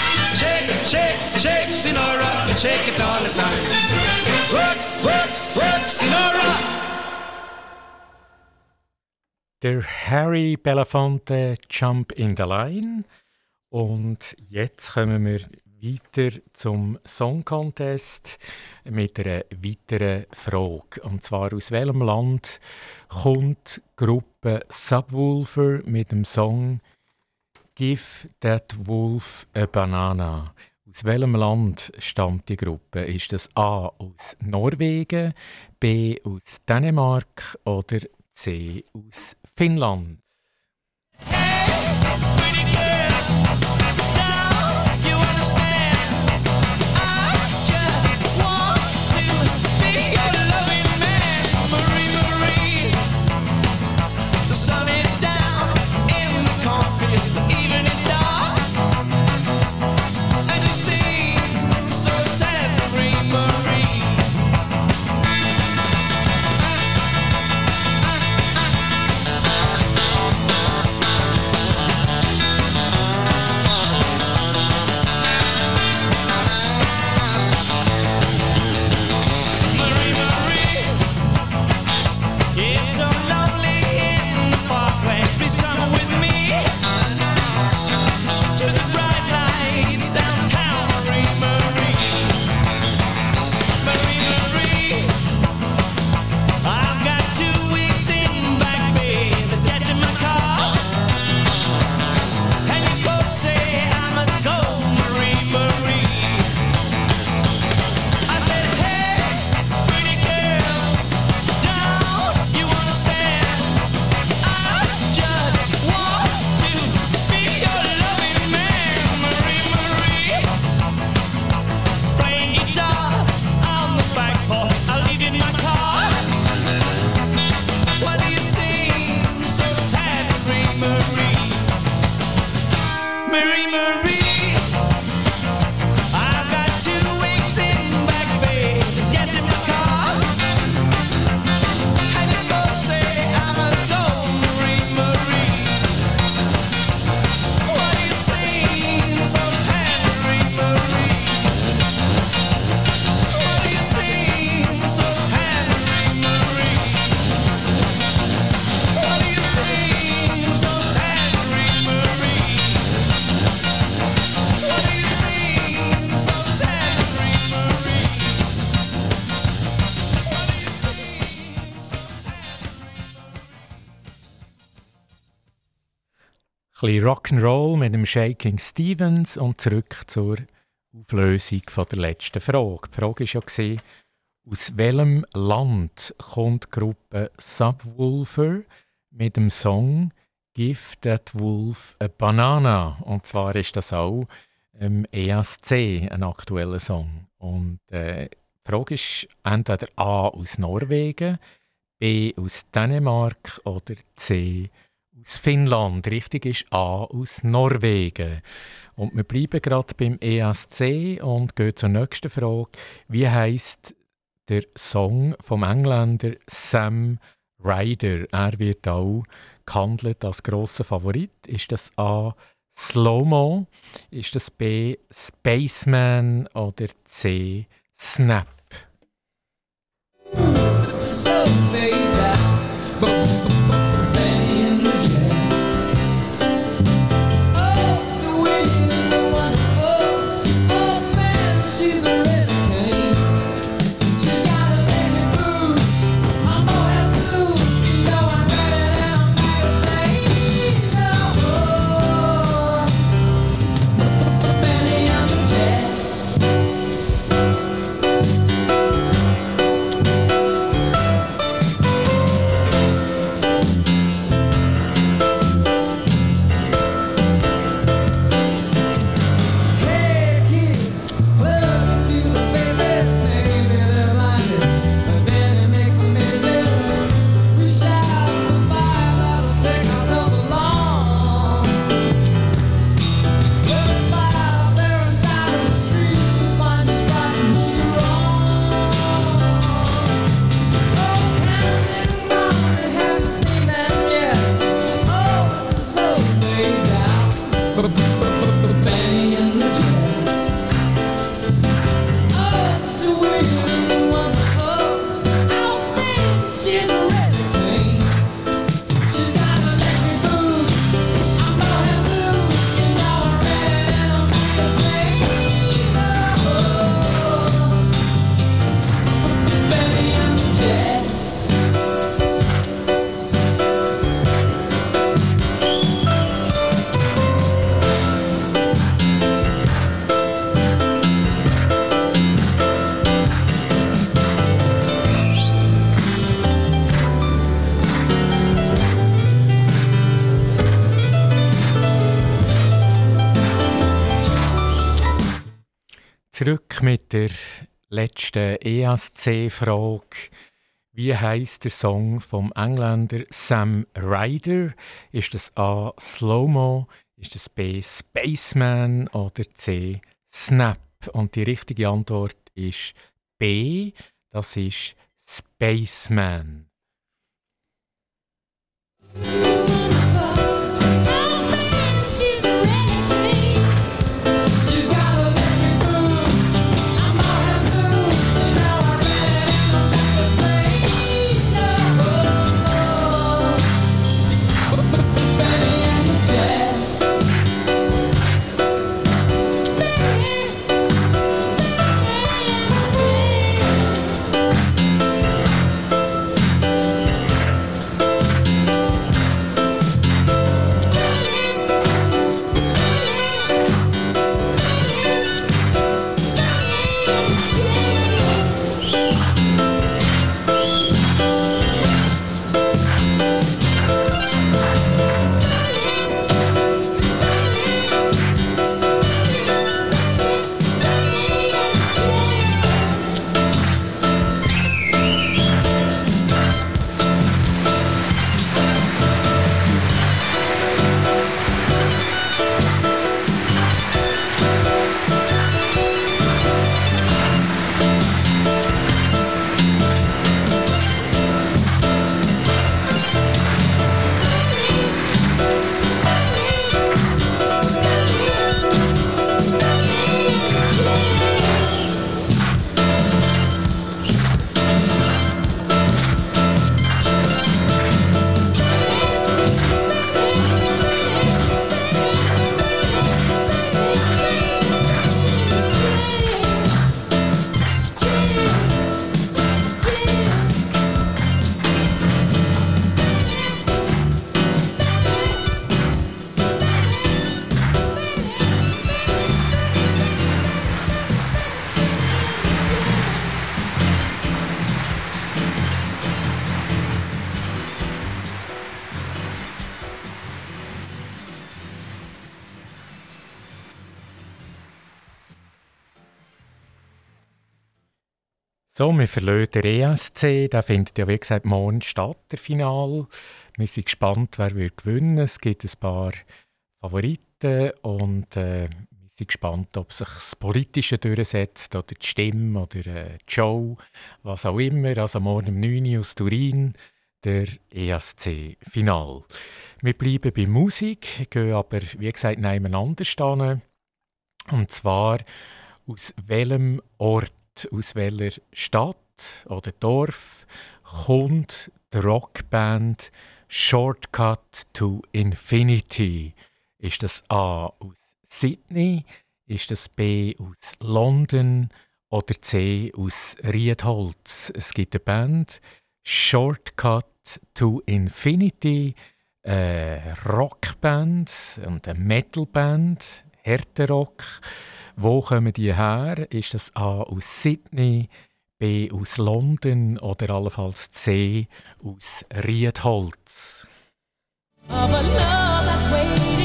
Shake, shake, shake, Sinora, shake it all the time. Work, work, work, Sinora. Der Harry Belafonte Jump in the Line. Und jetzt kommen wir weiter zum Song Contest mit einer weiteren Frage. Und zwar aus welchem Land kommt Gruppe Subwoofer mit dem Song Give That Wolf a Banana? Aus welchem Land stammt die Gruppe? Ist das A aus Norwegen, B aus Dänemark oder C aus Finnland? Marie bisschen Rock'n'Roll mit dem Shaking Stevens und zurück zur Auflösung von der letzten Frage. Die Frage war ja, aus welchem Land kommt die Gruppe Subwoofer mit dem Song Give That Wolf a Banana? Und zwar ist das auch im ESC ein aktueller Song. Und äh, die Frage ist entweder A aus Norwegen, B aus Dänemark oder C aus Finnland. Richtig ist A aus Norwegen. Und wir bleiben gerade beim ESC und gehen zur nächsten Frage. Wie heißt der Song vom Engländer Sam Ryder? Er wird auch gehandelt als grosser Favorit. Ist das A Slow-Mo? Ist das B Spaceman oder C Snap? So letzten ESC-Frage. Wie heißt der Song vom Engländer Sam Ryder? Ist das A. Slow-Mo? Ist das B. Spaceman? Oder C. Snap? Und die richtige Antwort ist B. Das ist Spaceman. So, wir verlassen den ESC. Der findet ja, wie gesagt, morgen statt, der Final. Wir sind gespannt, wer wird gewinnen Es gibt ein paar Favoriten und äh, wir sind gespannt, ob sich das Politische durchsetzt oder die Stimme oder äh, die Show, was auch immer. Also morgen um 9 Uhr aus Turin, der ESC-Final. Wir bleiben bei Musik, gehen aber, wie gesagt, nebeneinander stehen. Und zwar aus welchem Ort, aus welcher Stadt oder Dorf kommt die Rockband Shortcut to Infinity? Ist das A aus Sydney? Ist das B aus London? Oder C aus Riedholz? Es gibt eine Band Shortcut to Infinity, eine Rockband und eine Metalband, Härterock. Wo kommen die her? Ist das A aus Sydney, B aus London oder allenfalls C aus Riedholz? of a love that's waiting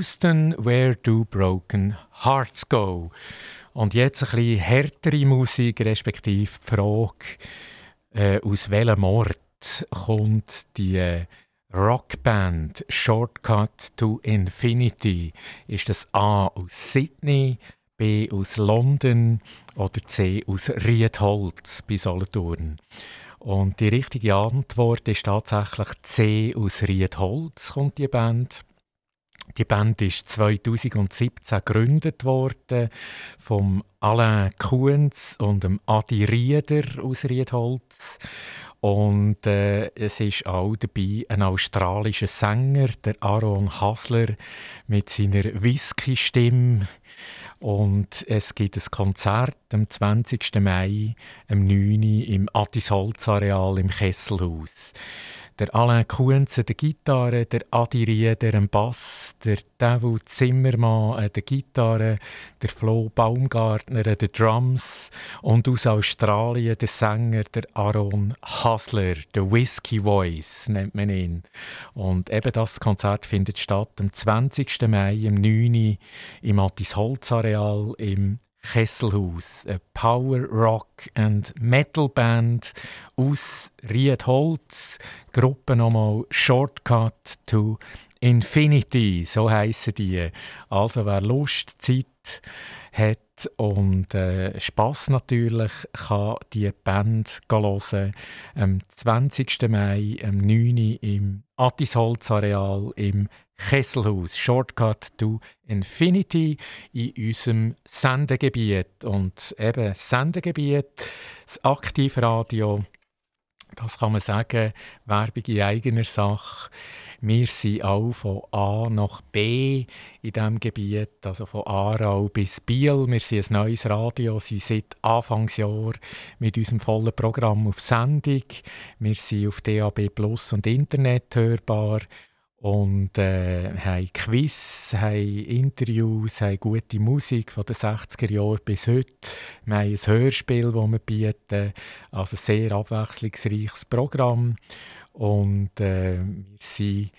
Houston, Where Do Broken Hearts Go? Und jetzt ein bisschen härtere Musik, respektive die Frage, äh, aus welchem Ort kommt die äh, Rockband Shortcut to Infinity? Ist das A aus Sydney, B aus London oder C aus Riedholz bei Solothurn. Und die richtige Antwort ist tatsächlich C aus Riedholz, kommt die Band. Die Band ist 2017 gegründet worden vom Alain Kuhns und dem Adi Rieder aus Riedholz. Und äh, es ist auch dabei ein australischer Sänger, der Aaron Hasler, mit seiner Whisky-Stimme. Und es gibt ein Konzert am 20. Mai, am 9. Uhr im Attisholz-Areal im Kesselhaus. Der Alain Kuenze der Gitarre, der Adi Rieder am Bass, der Devil Zimmermann an der Gitarre, der Flo Baumgartner an den Drums und aus Australien der Sänger der Aaron Hasler, der Whiskey Voice nennt man ihn. Und eben das Konzert findet statt am 20. Mai um 9 Uhr im Attisholz-Areal im Kesselhaus, eine Power Rock and Metal Band aus Riedholz. Gruppe nochmal Shortcut to Infinity, so heißen die. Also wer Lust, Zeit hat und äh, Spass natürlich, kann die Band hören. Am 20. Mai, am 9. Uhr im Attisholz-Areal im Kesselhaus. Shortcut to Infinity in unserem Sendegebiet. Und eben Sendegebiet, das Aktivradio, das kann man sagen, Werbung in eigener Sache. Wir sind auch von A nach B in diesem Gebiet, also von Aarau bis Biel. Wir sind ein neues Radio, sind seit Anfangsjahr mit unserem vollen Programm auf Sendung. Wir sind auf DAB Plus und Internet hörbar und äh, haben Quiz, haben Interviews, haben gute Musik von den 60er Jahren bis heute. Wir haben ein Hörspiel, das wir bieten, also ein sehr abwechslungsreiches Programm. Und äh, wir sind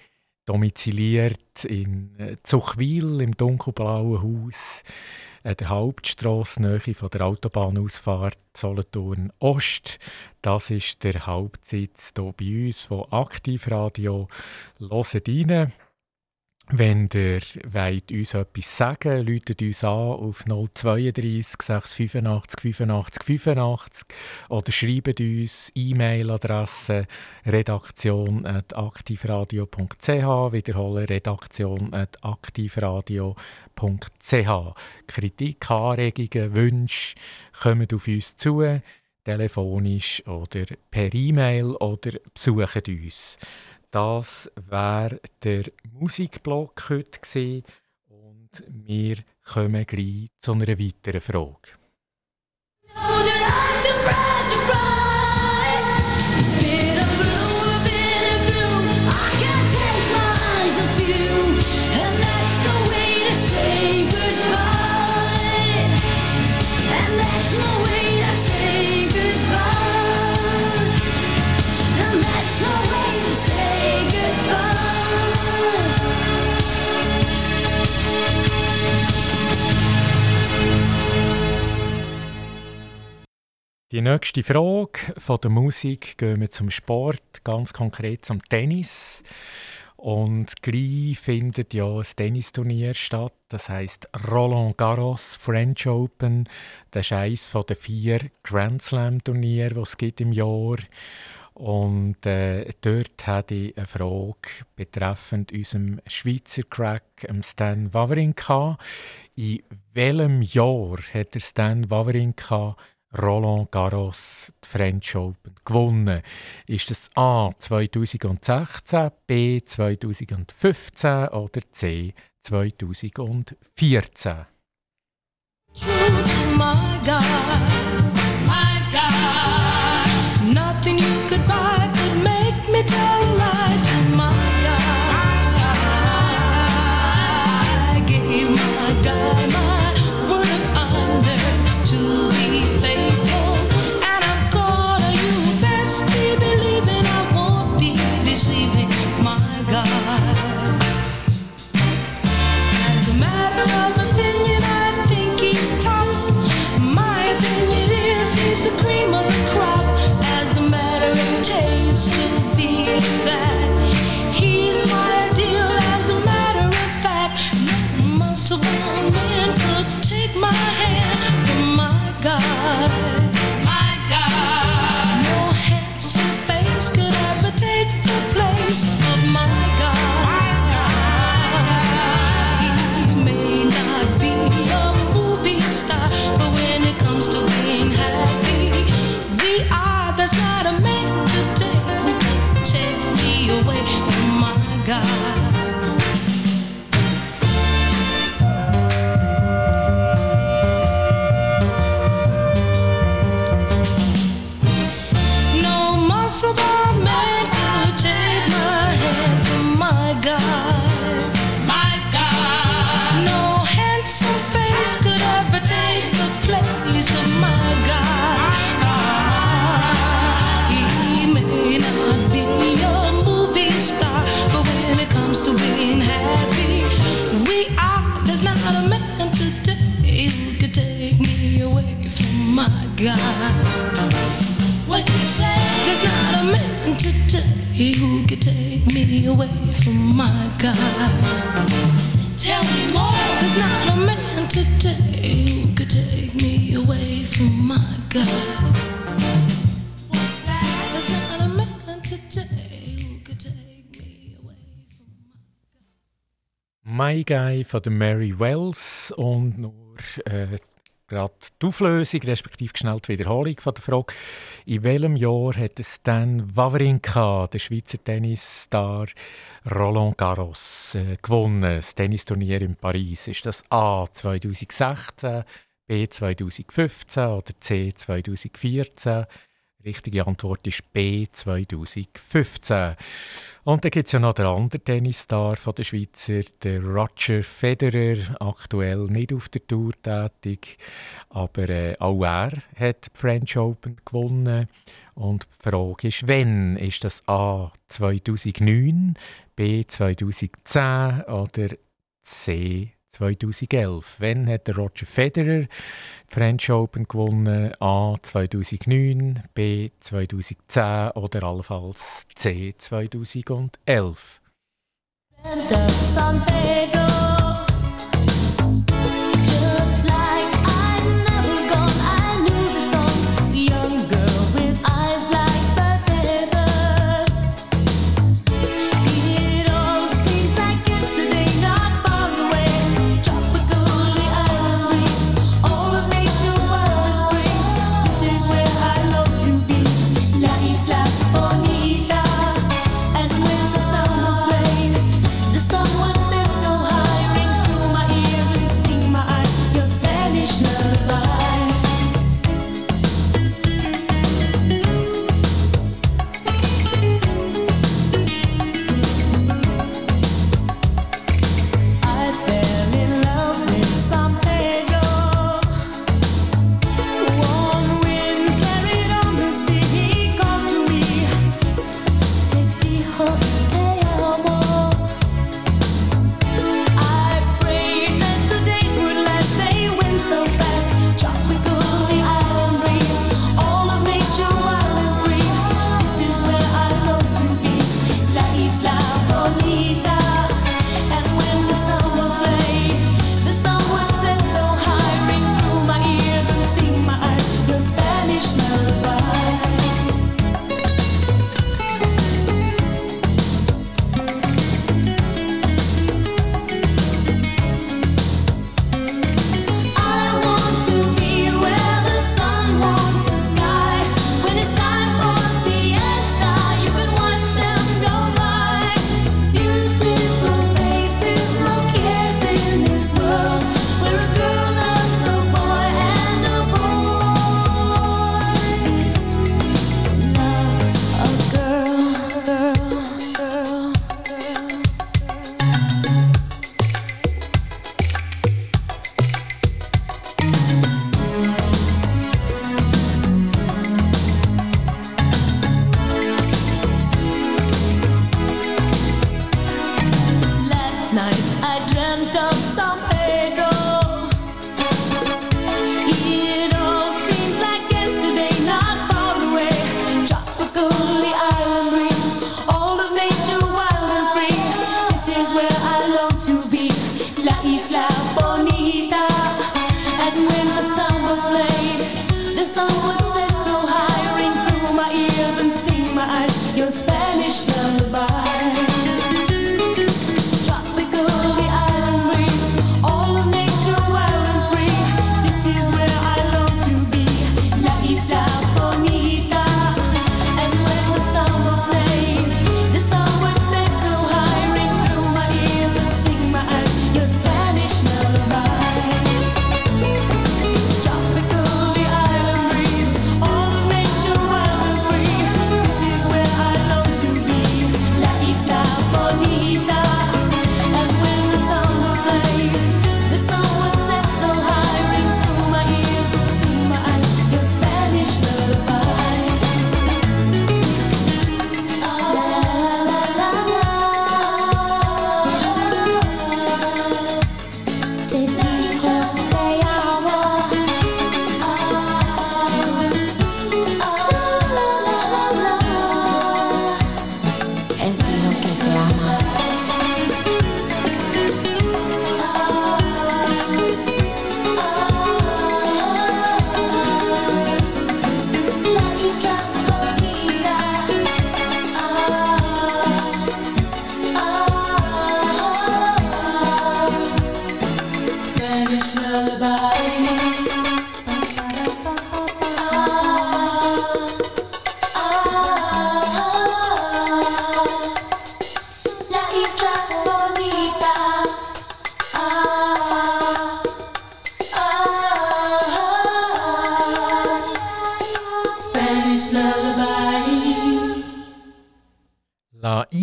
domiziliert in äh, Zuchwil im dunkelblauen Haus an der Hauptstrasse von der Autobahnausfahrt Solothurn Ost. Das ist der Hauptsitz hier bei uns von Aktivradio. Hört rein. Wenn ihr wollt uns etwas sagen läutet uns an auf 032 685 85 85 oder schreibt uns E-Mail-Adresse redaktion.aktivradio.ch wiederhole redaktion.aktivradio.ch Kritik, Anregungen, Wünsche kommen auf uns zu, telefonisch oder per E-Mail oder besuchen uns. Das wäre der Musikblock heute gewesen. und wir kommen gleich zu einer weiteren Frage. Die nächste Frage von der Musik gehen wir zum Sport, ganz konkret zum Tennis. Und gleich findet ja ein Tennisturnier statt, das heißt Roland Garros French Open. Das ist eines den vier Grand Slam Turniere, die es gibt im Jahr. Und äh, dort hatte ich eine Frage betreffend unserem Schweizer Crack, Stan Wawrinka. In welchem Jahr hat der Stan Wawrinka Roland Garros die French Open gewonnen? Ist das A 2016, B 2015 oder C 2014? impossible today who could take me away from my guy. Tell me more. There's not a man today who could take me away from my from my My Guy von der Mary Wells und nur äh, uh, gerade die Auflösung, respektive schnell die Wiederholung von der Frage. In welchem Jahr hat Stan Wawrinka, der Schweizer Tennisstar Roland Garros, äh, gewonnen? Das Tennisturnier in Paris. Ist das A 2016, B 2015 oder C 2014? Richtige Antwort ist B 2015. Und dann gibt es ja noch den anderen Tennisstar von der Schweizer, der Roger Federer, aktuell nicht auf der Tour tätig, aber äh, auch er hat die French Open gewonnen. Und die Frage ist, wann? Ist das A 2009, B 2010 oder C 2011. Wann hat der Roger Federer die French Open gewonnen? A 2009, B 2010 oder allenfalls C 2011.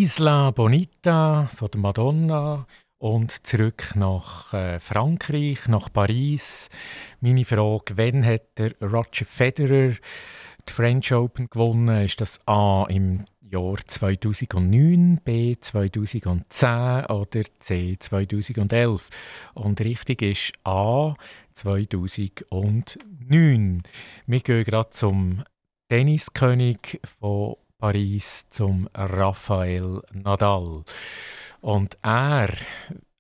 Isla Bonita von der Madonna und zurück nach äh, Frankreich, nach Paris. Meine Frage, wann hat der Roger Federer die French Open gewonnen? Ist das A im Jahr 2009, B 2010 oder C 2011? Und richtig ist A 2009. Wir gehen gerade zum Tenniskönig von Paris, zum Rafael Nadal. Und er,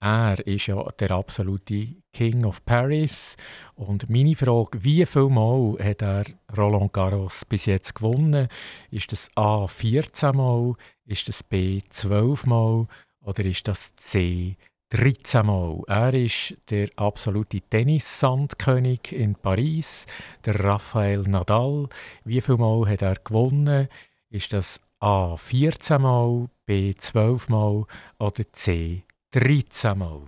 er ist ja der absolute King of Paris. Und meine Frage, wie viel Mal hat er Roland Garros bis jetzt gewonnen? Ist das A 14 Mal, ist das B 12 Mal oder ist das C 13 Mal. Er ist der absolute Tennissandkönig in Paris, der Rafael Nadal. Wie viel Mal hat er gewonnen? Ist das A 14 Mal, B 12 Mal oder C 13 Mal?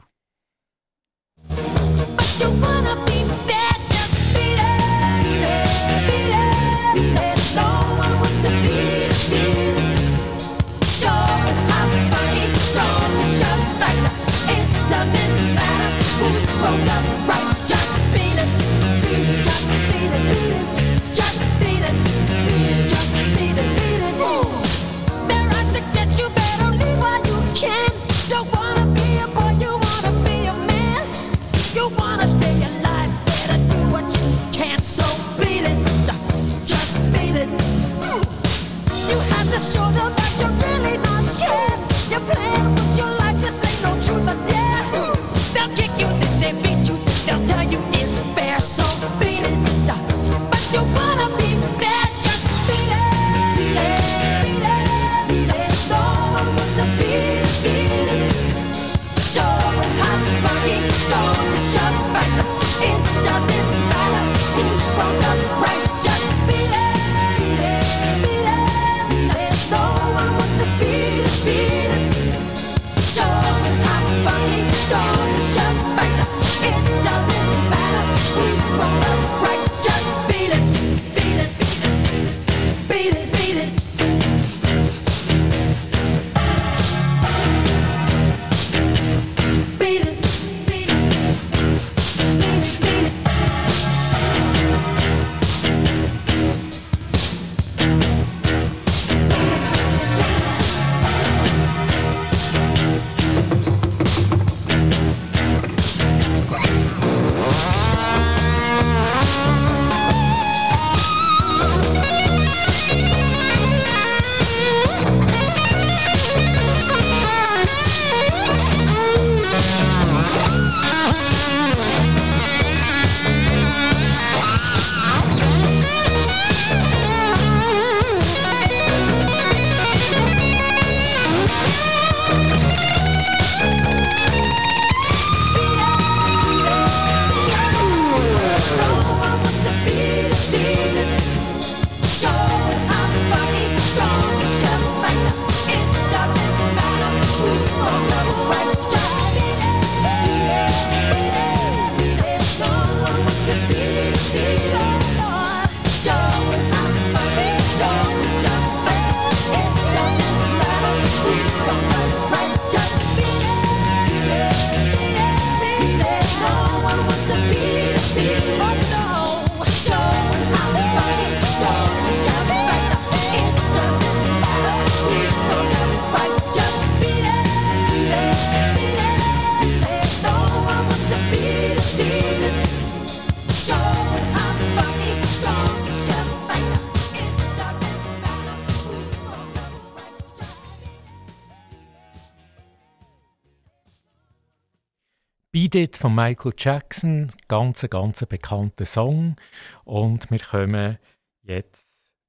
Beat It von Michael Jackson, ganz, ganz bekannter Song. Und wir kommen jetzt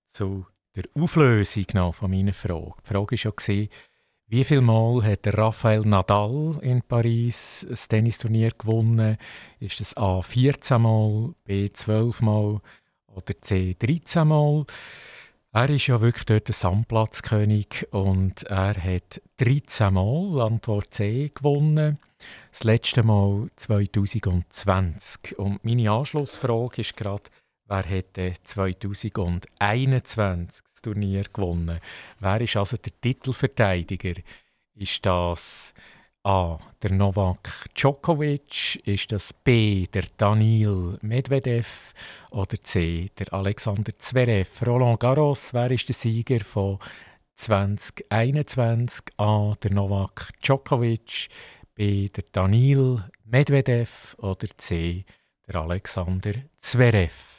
zu der Auflösung noch von meiner Frage. Die Frage war ja, wie viel Mal hat Rafael Nadal in Paris das Tennisturnier gewonnen? Ist das A 14 Mal, B 12 Mal oder C 13 Mal? Er ist ja wirklich dort der Sandplatzkönig und er hat 13 Mal Antwort C gewonnen. Das letzte Mal 2020. Und meine Anschlussfrage ist gerade, Wer hätte 2021 das Turnier gewonnen? Wer ist also der Titelverteidiger? Ist das A. der Novak Djokovic? Ist das B. der Daniil Medvedev? Oder C. der Alexander Zverev? Roland Garros, wer ist der Sieger von 2021? A. der Novak Djokovic? B. der Daniil Medvedev? Oder C. der Alexander Zverev?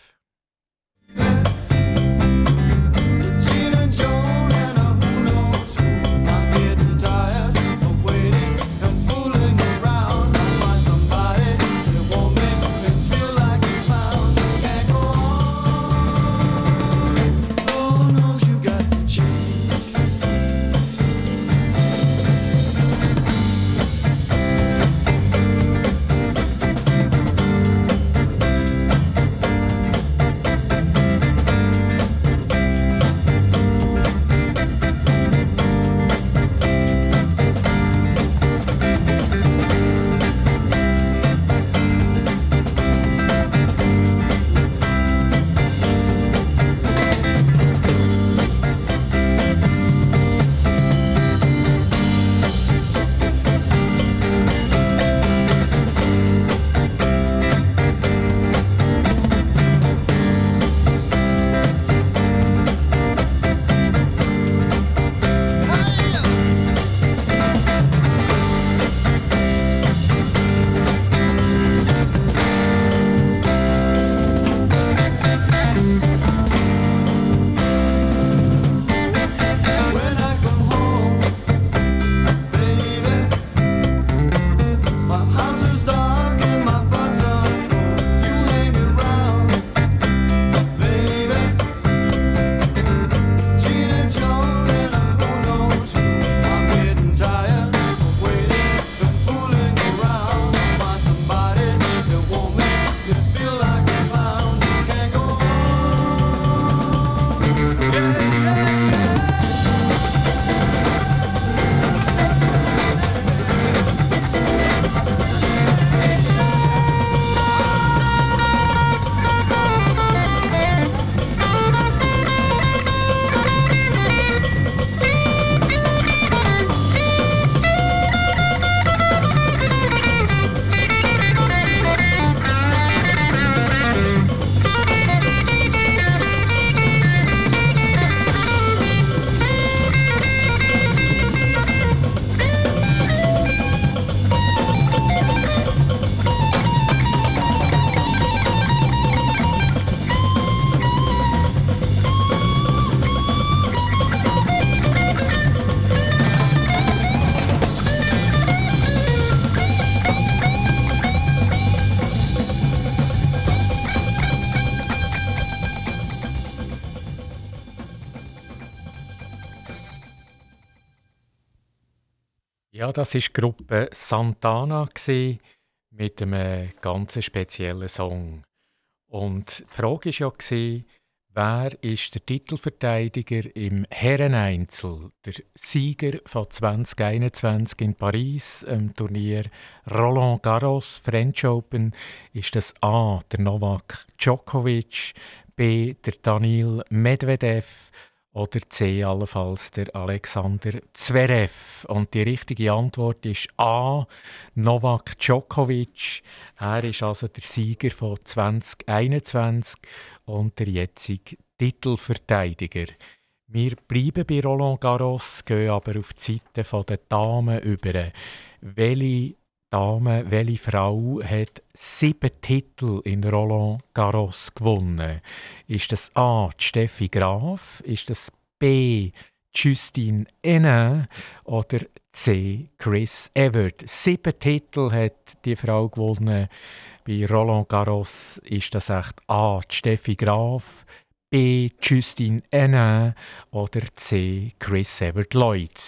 Das ist die Gruppe Santana mit einem ganz speziellen Song. Und die Frage war ja, wer ist der Titelverteidiger im Herreneinzel, der Sieger von 2021 in Paris, im Turnier Roland Garros French Open, ist das A, der Novak Djokovic, B, der Daniil Medvedev oder C allenfalls der Alexander Zverev. Und die richtige Antwort ist A. Novak Djokovic. Er ist also der Sieger von 2021 und der jetzige Titelverteidiger. Wir bleiben bei Roland Garros, gehen aber auf die Seite der Damen über. Welche Dame, welche Frau hat sieben Titel in Roland Garros gewonnen? Ist das A. Steffi Graf? Ist das B. Justine Henin oder C. Chris Evert? Sieben Titel hat die Frau gewonnen. Bei Roland Garros ist das echt A. Steffi Graf, B. Justine Henin oder C. Chris Evert Lloyd.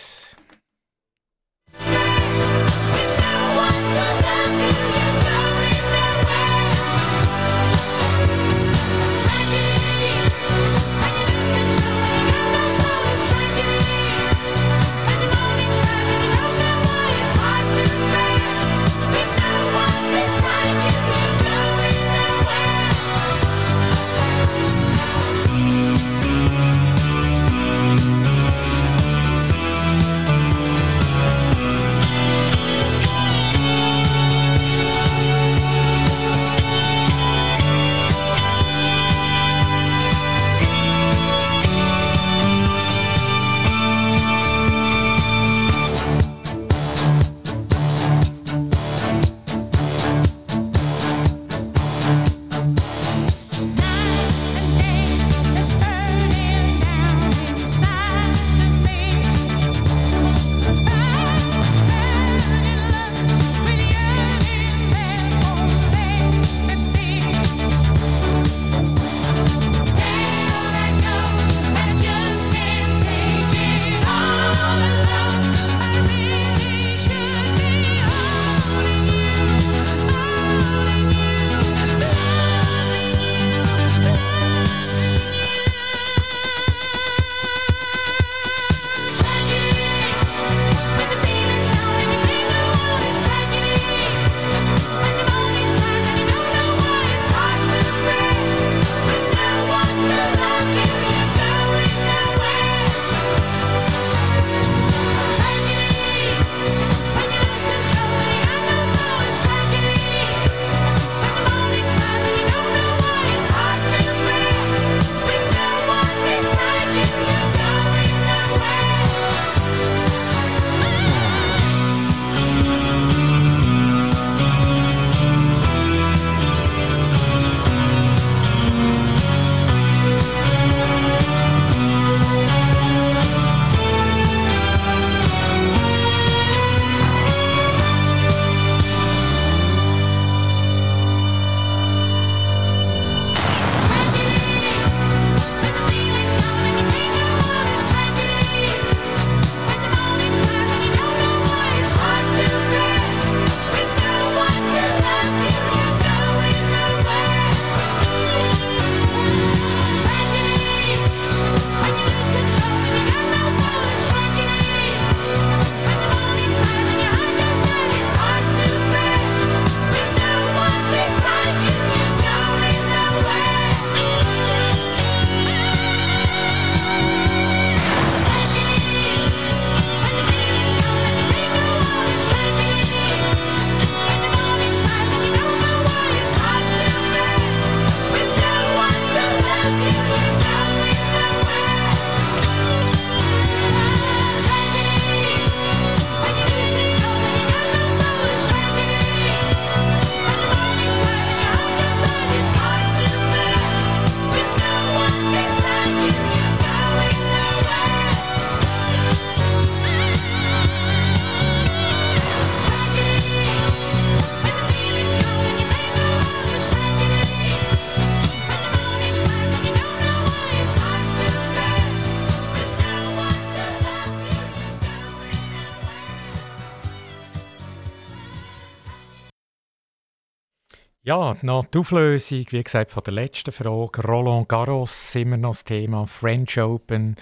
Noch die Auflösung, wie gesagt, von der letzten Frage. Roland Garros, immer noch das Thema French Open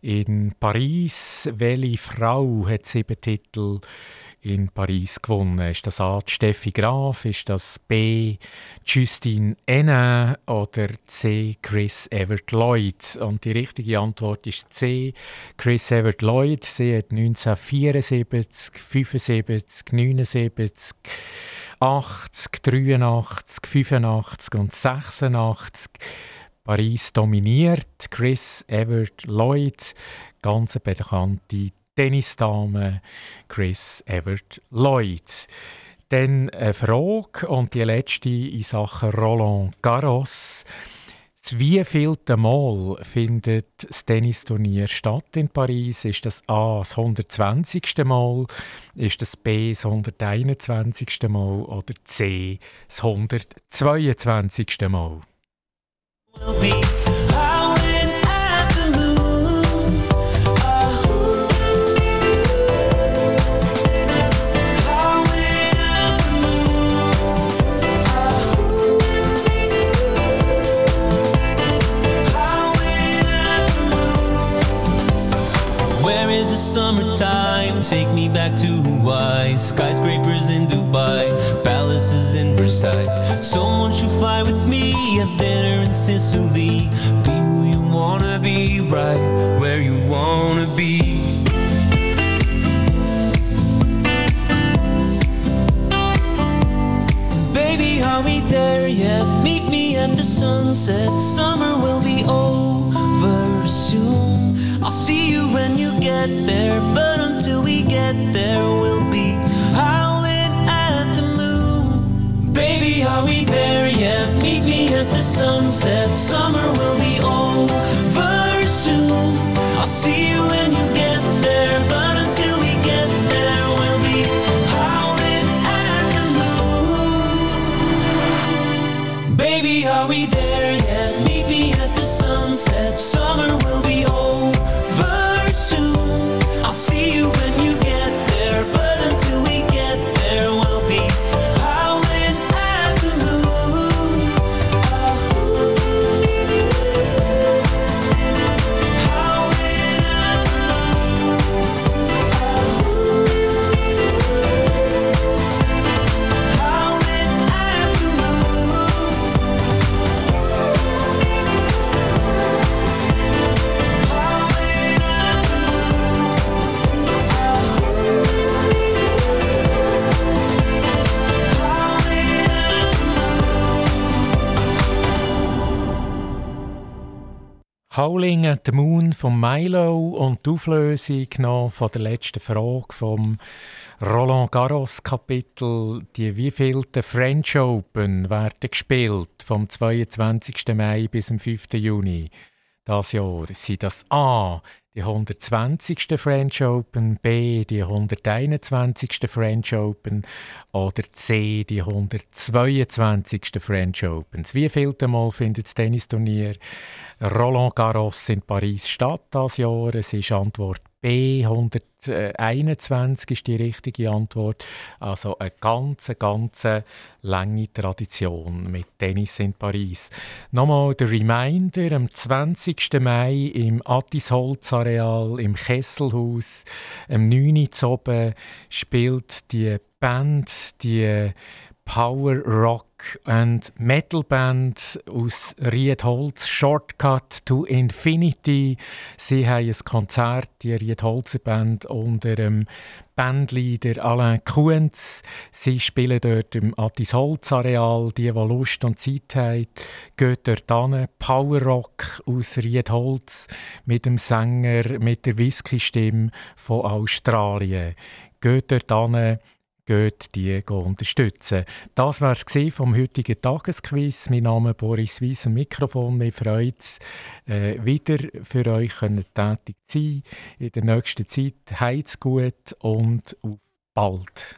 in Paris. Welche Frau hat sieben Titel in Paris gewonnen? Ist das A. Steffi Graf? Ist das B. Justine Henin oder C. Chris Evert Lloyd? Und die richtige Antwort ist C. Chris Evert Lloyd. Sie hat 1974, 75, 79 80, 83, 85 und 86 Paris dominiert. Chris Evert Lloyd, ganz bekannte Tennisdame, Chris Evert Lloyd. Dann eine Frage und die letzte in Sachen Roland Garros. Das wievielte Mal findet das Tennisturnier statt in Paris? Ist das A das 120. Mal, ist das B das 121. Mal oder C das 122. Mal? Summertime? Take me back to Hawaii. Skyscrapers in Dubai, palaces in Versailles. Someone should fly with me at dinner in Sicily. Be who you wanna be, right where you wanna be. Baby, are we there yet? Meet me at the sunset. Summer will be over soon. I'll see you when you get there, but until we get there, we'll be howling at the moon. Baby, are we there yet? Meet me at the sunset. Summer will be over soon. I'll see you when you Howling at the Moon von Milo und die Auflösung noch von der letzten Frage vom Roland Garros Kapitel. Die wievielte French Open werden gespielt vom 22. Mai bis zum 5. Juni das Jahr? Sind das A die 120. French Open, B die 121. French Open oder C die 122. French Open? Das wievielte Mal findet das Tennisturnier Roland Garros in Paris statt das Jahr? Es ist Antwort B, 121 ist die richtige Antwort. Also eine ganz, ganz lange Tradition mit Tennis in Paris. Nochmal der Reminder, am 20. Mai im Attisholz-Areal im Kesselhaus, am 9. Uhr spielt die Band, die Power Rock and Metal Band aus Riedholz, Shortcut to Infinity. Sie haben ein Konzert, die Riedholzer Band, unter dem Bandleader Alain Kuhns. Sie spielen dort im Attisholz Areal. Die, die Lust und Zeit haben, geht dort hin. Power Rock aus Riedholz mit dem Sänger mit der Whisky-Stimme von Australien. Geht dort hin geht die unterstützen. Das war es vom heutigen Tagesquiz. Mein Name ist Boris Weiss, am Mikrofon. Mir freut es, äh, wieder für euch tätig zu sein. In der nächsten Zeit. Heiz gut und auf bald.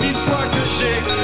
mille fois que j'ai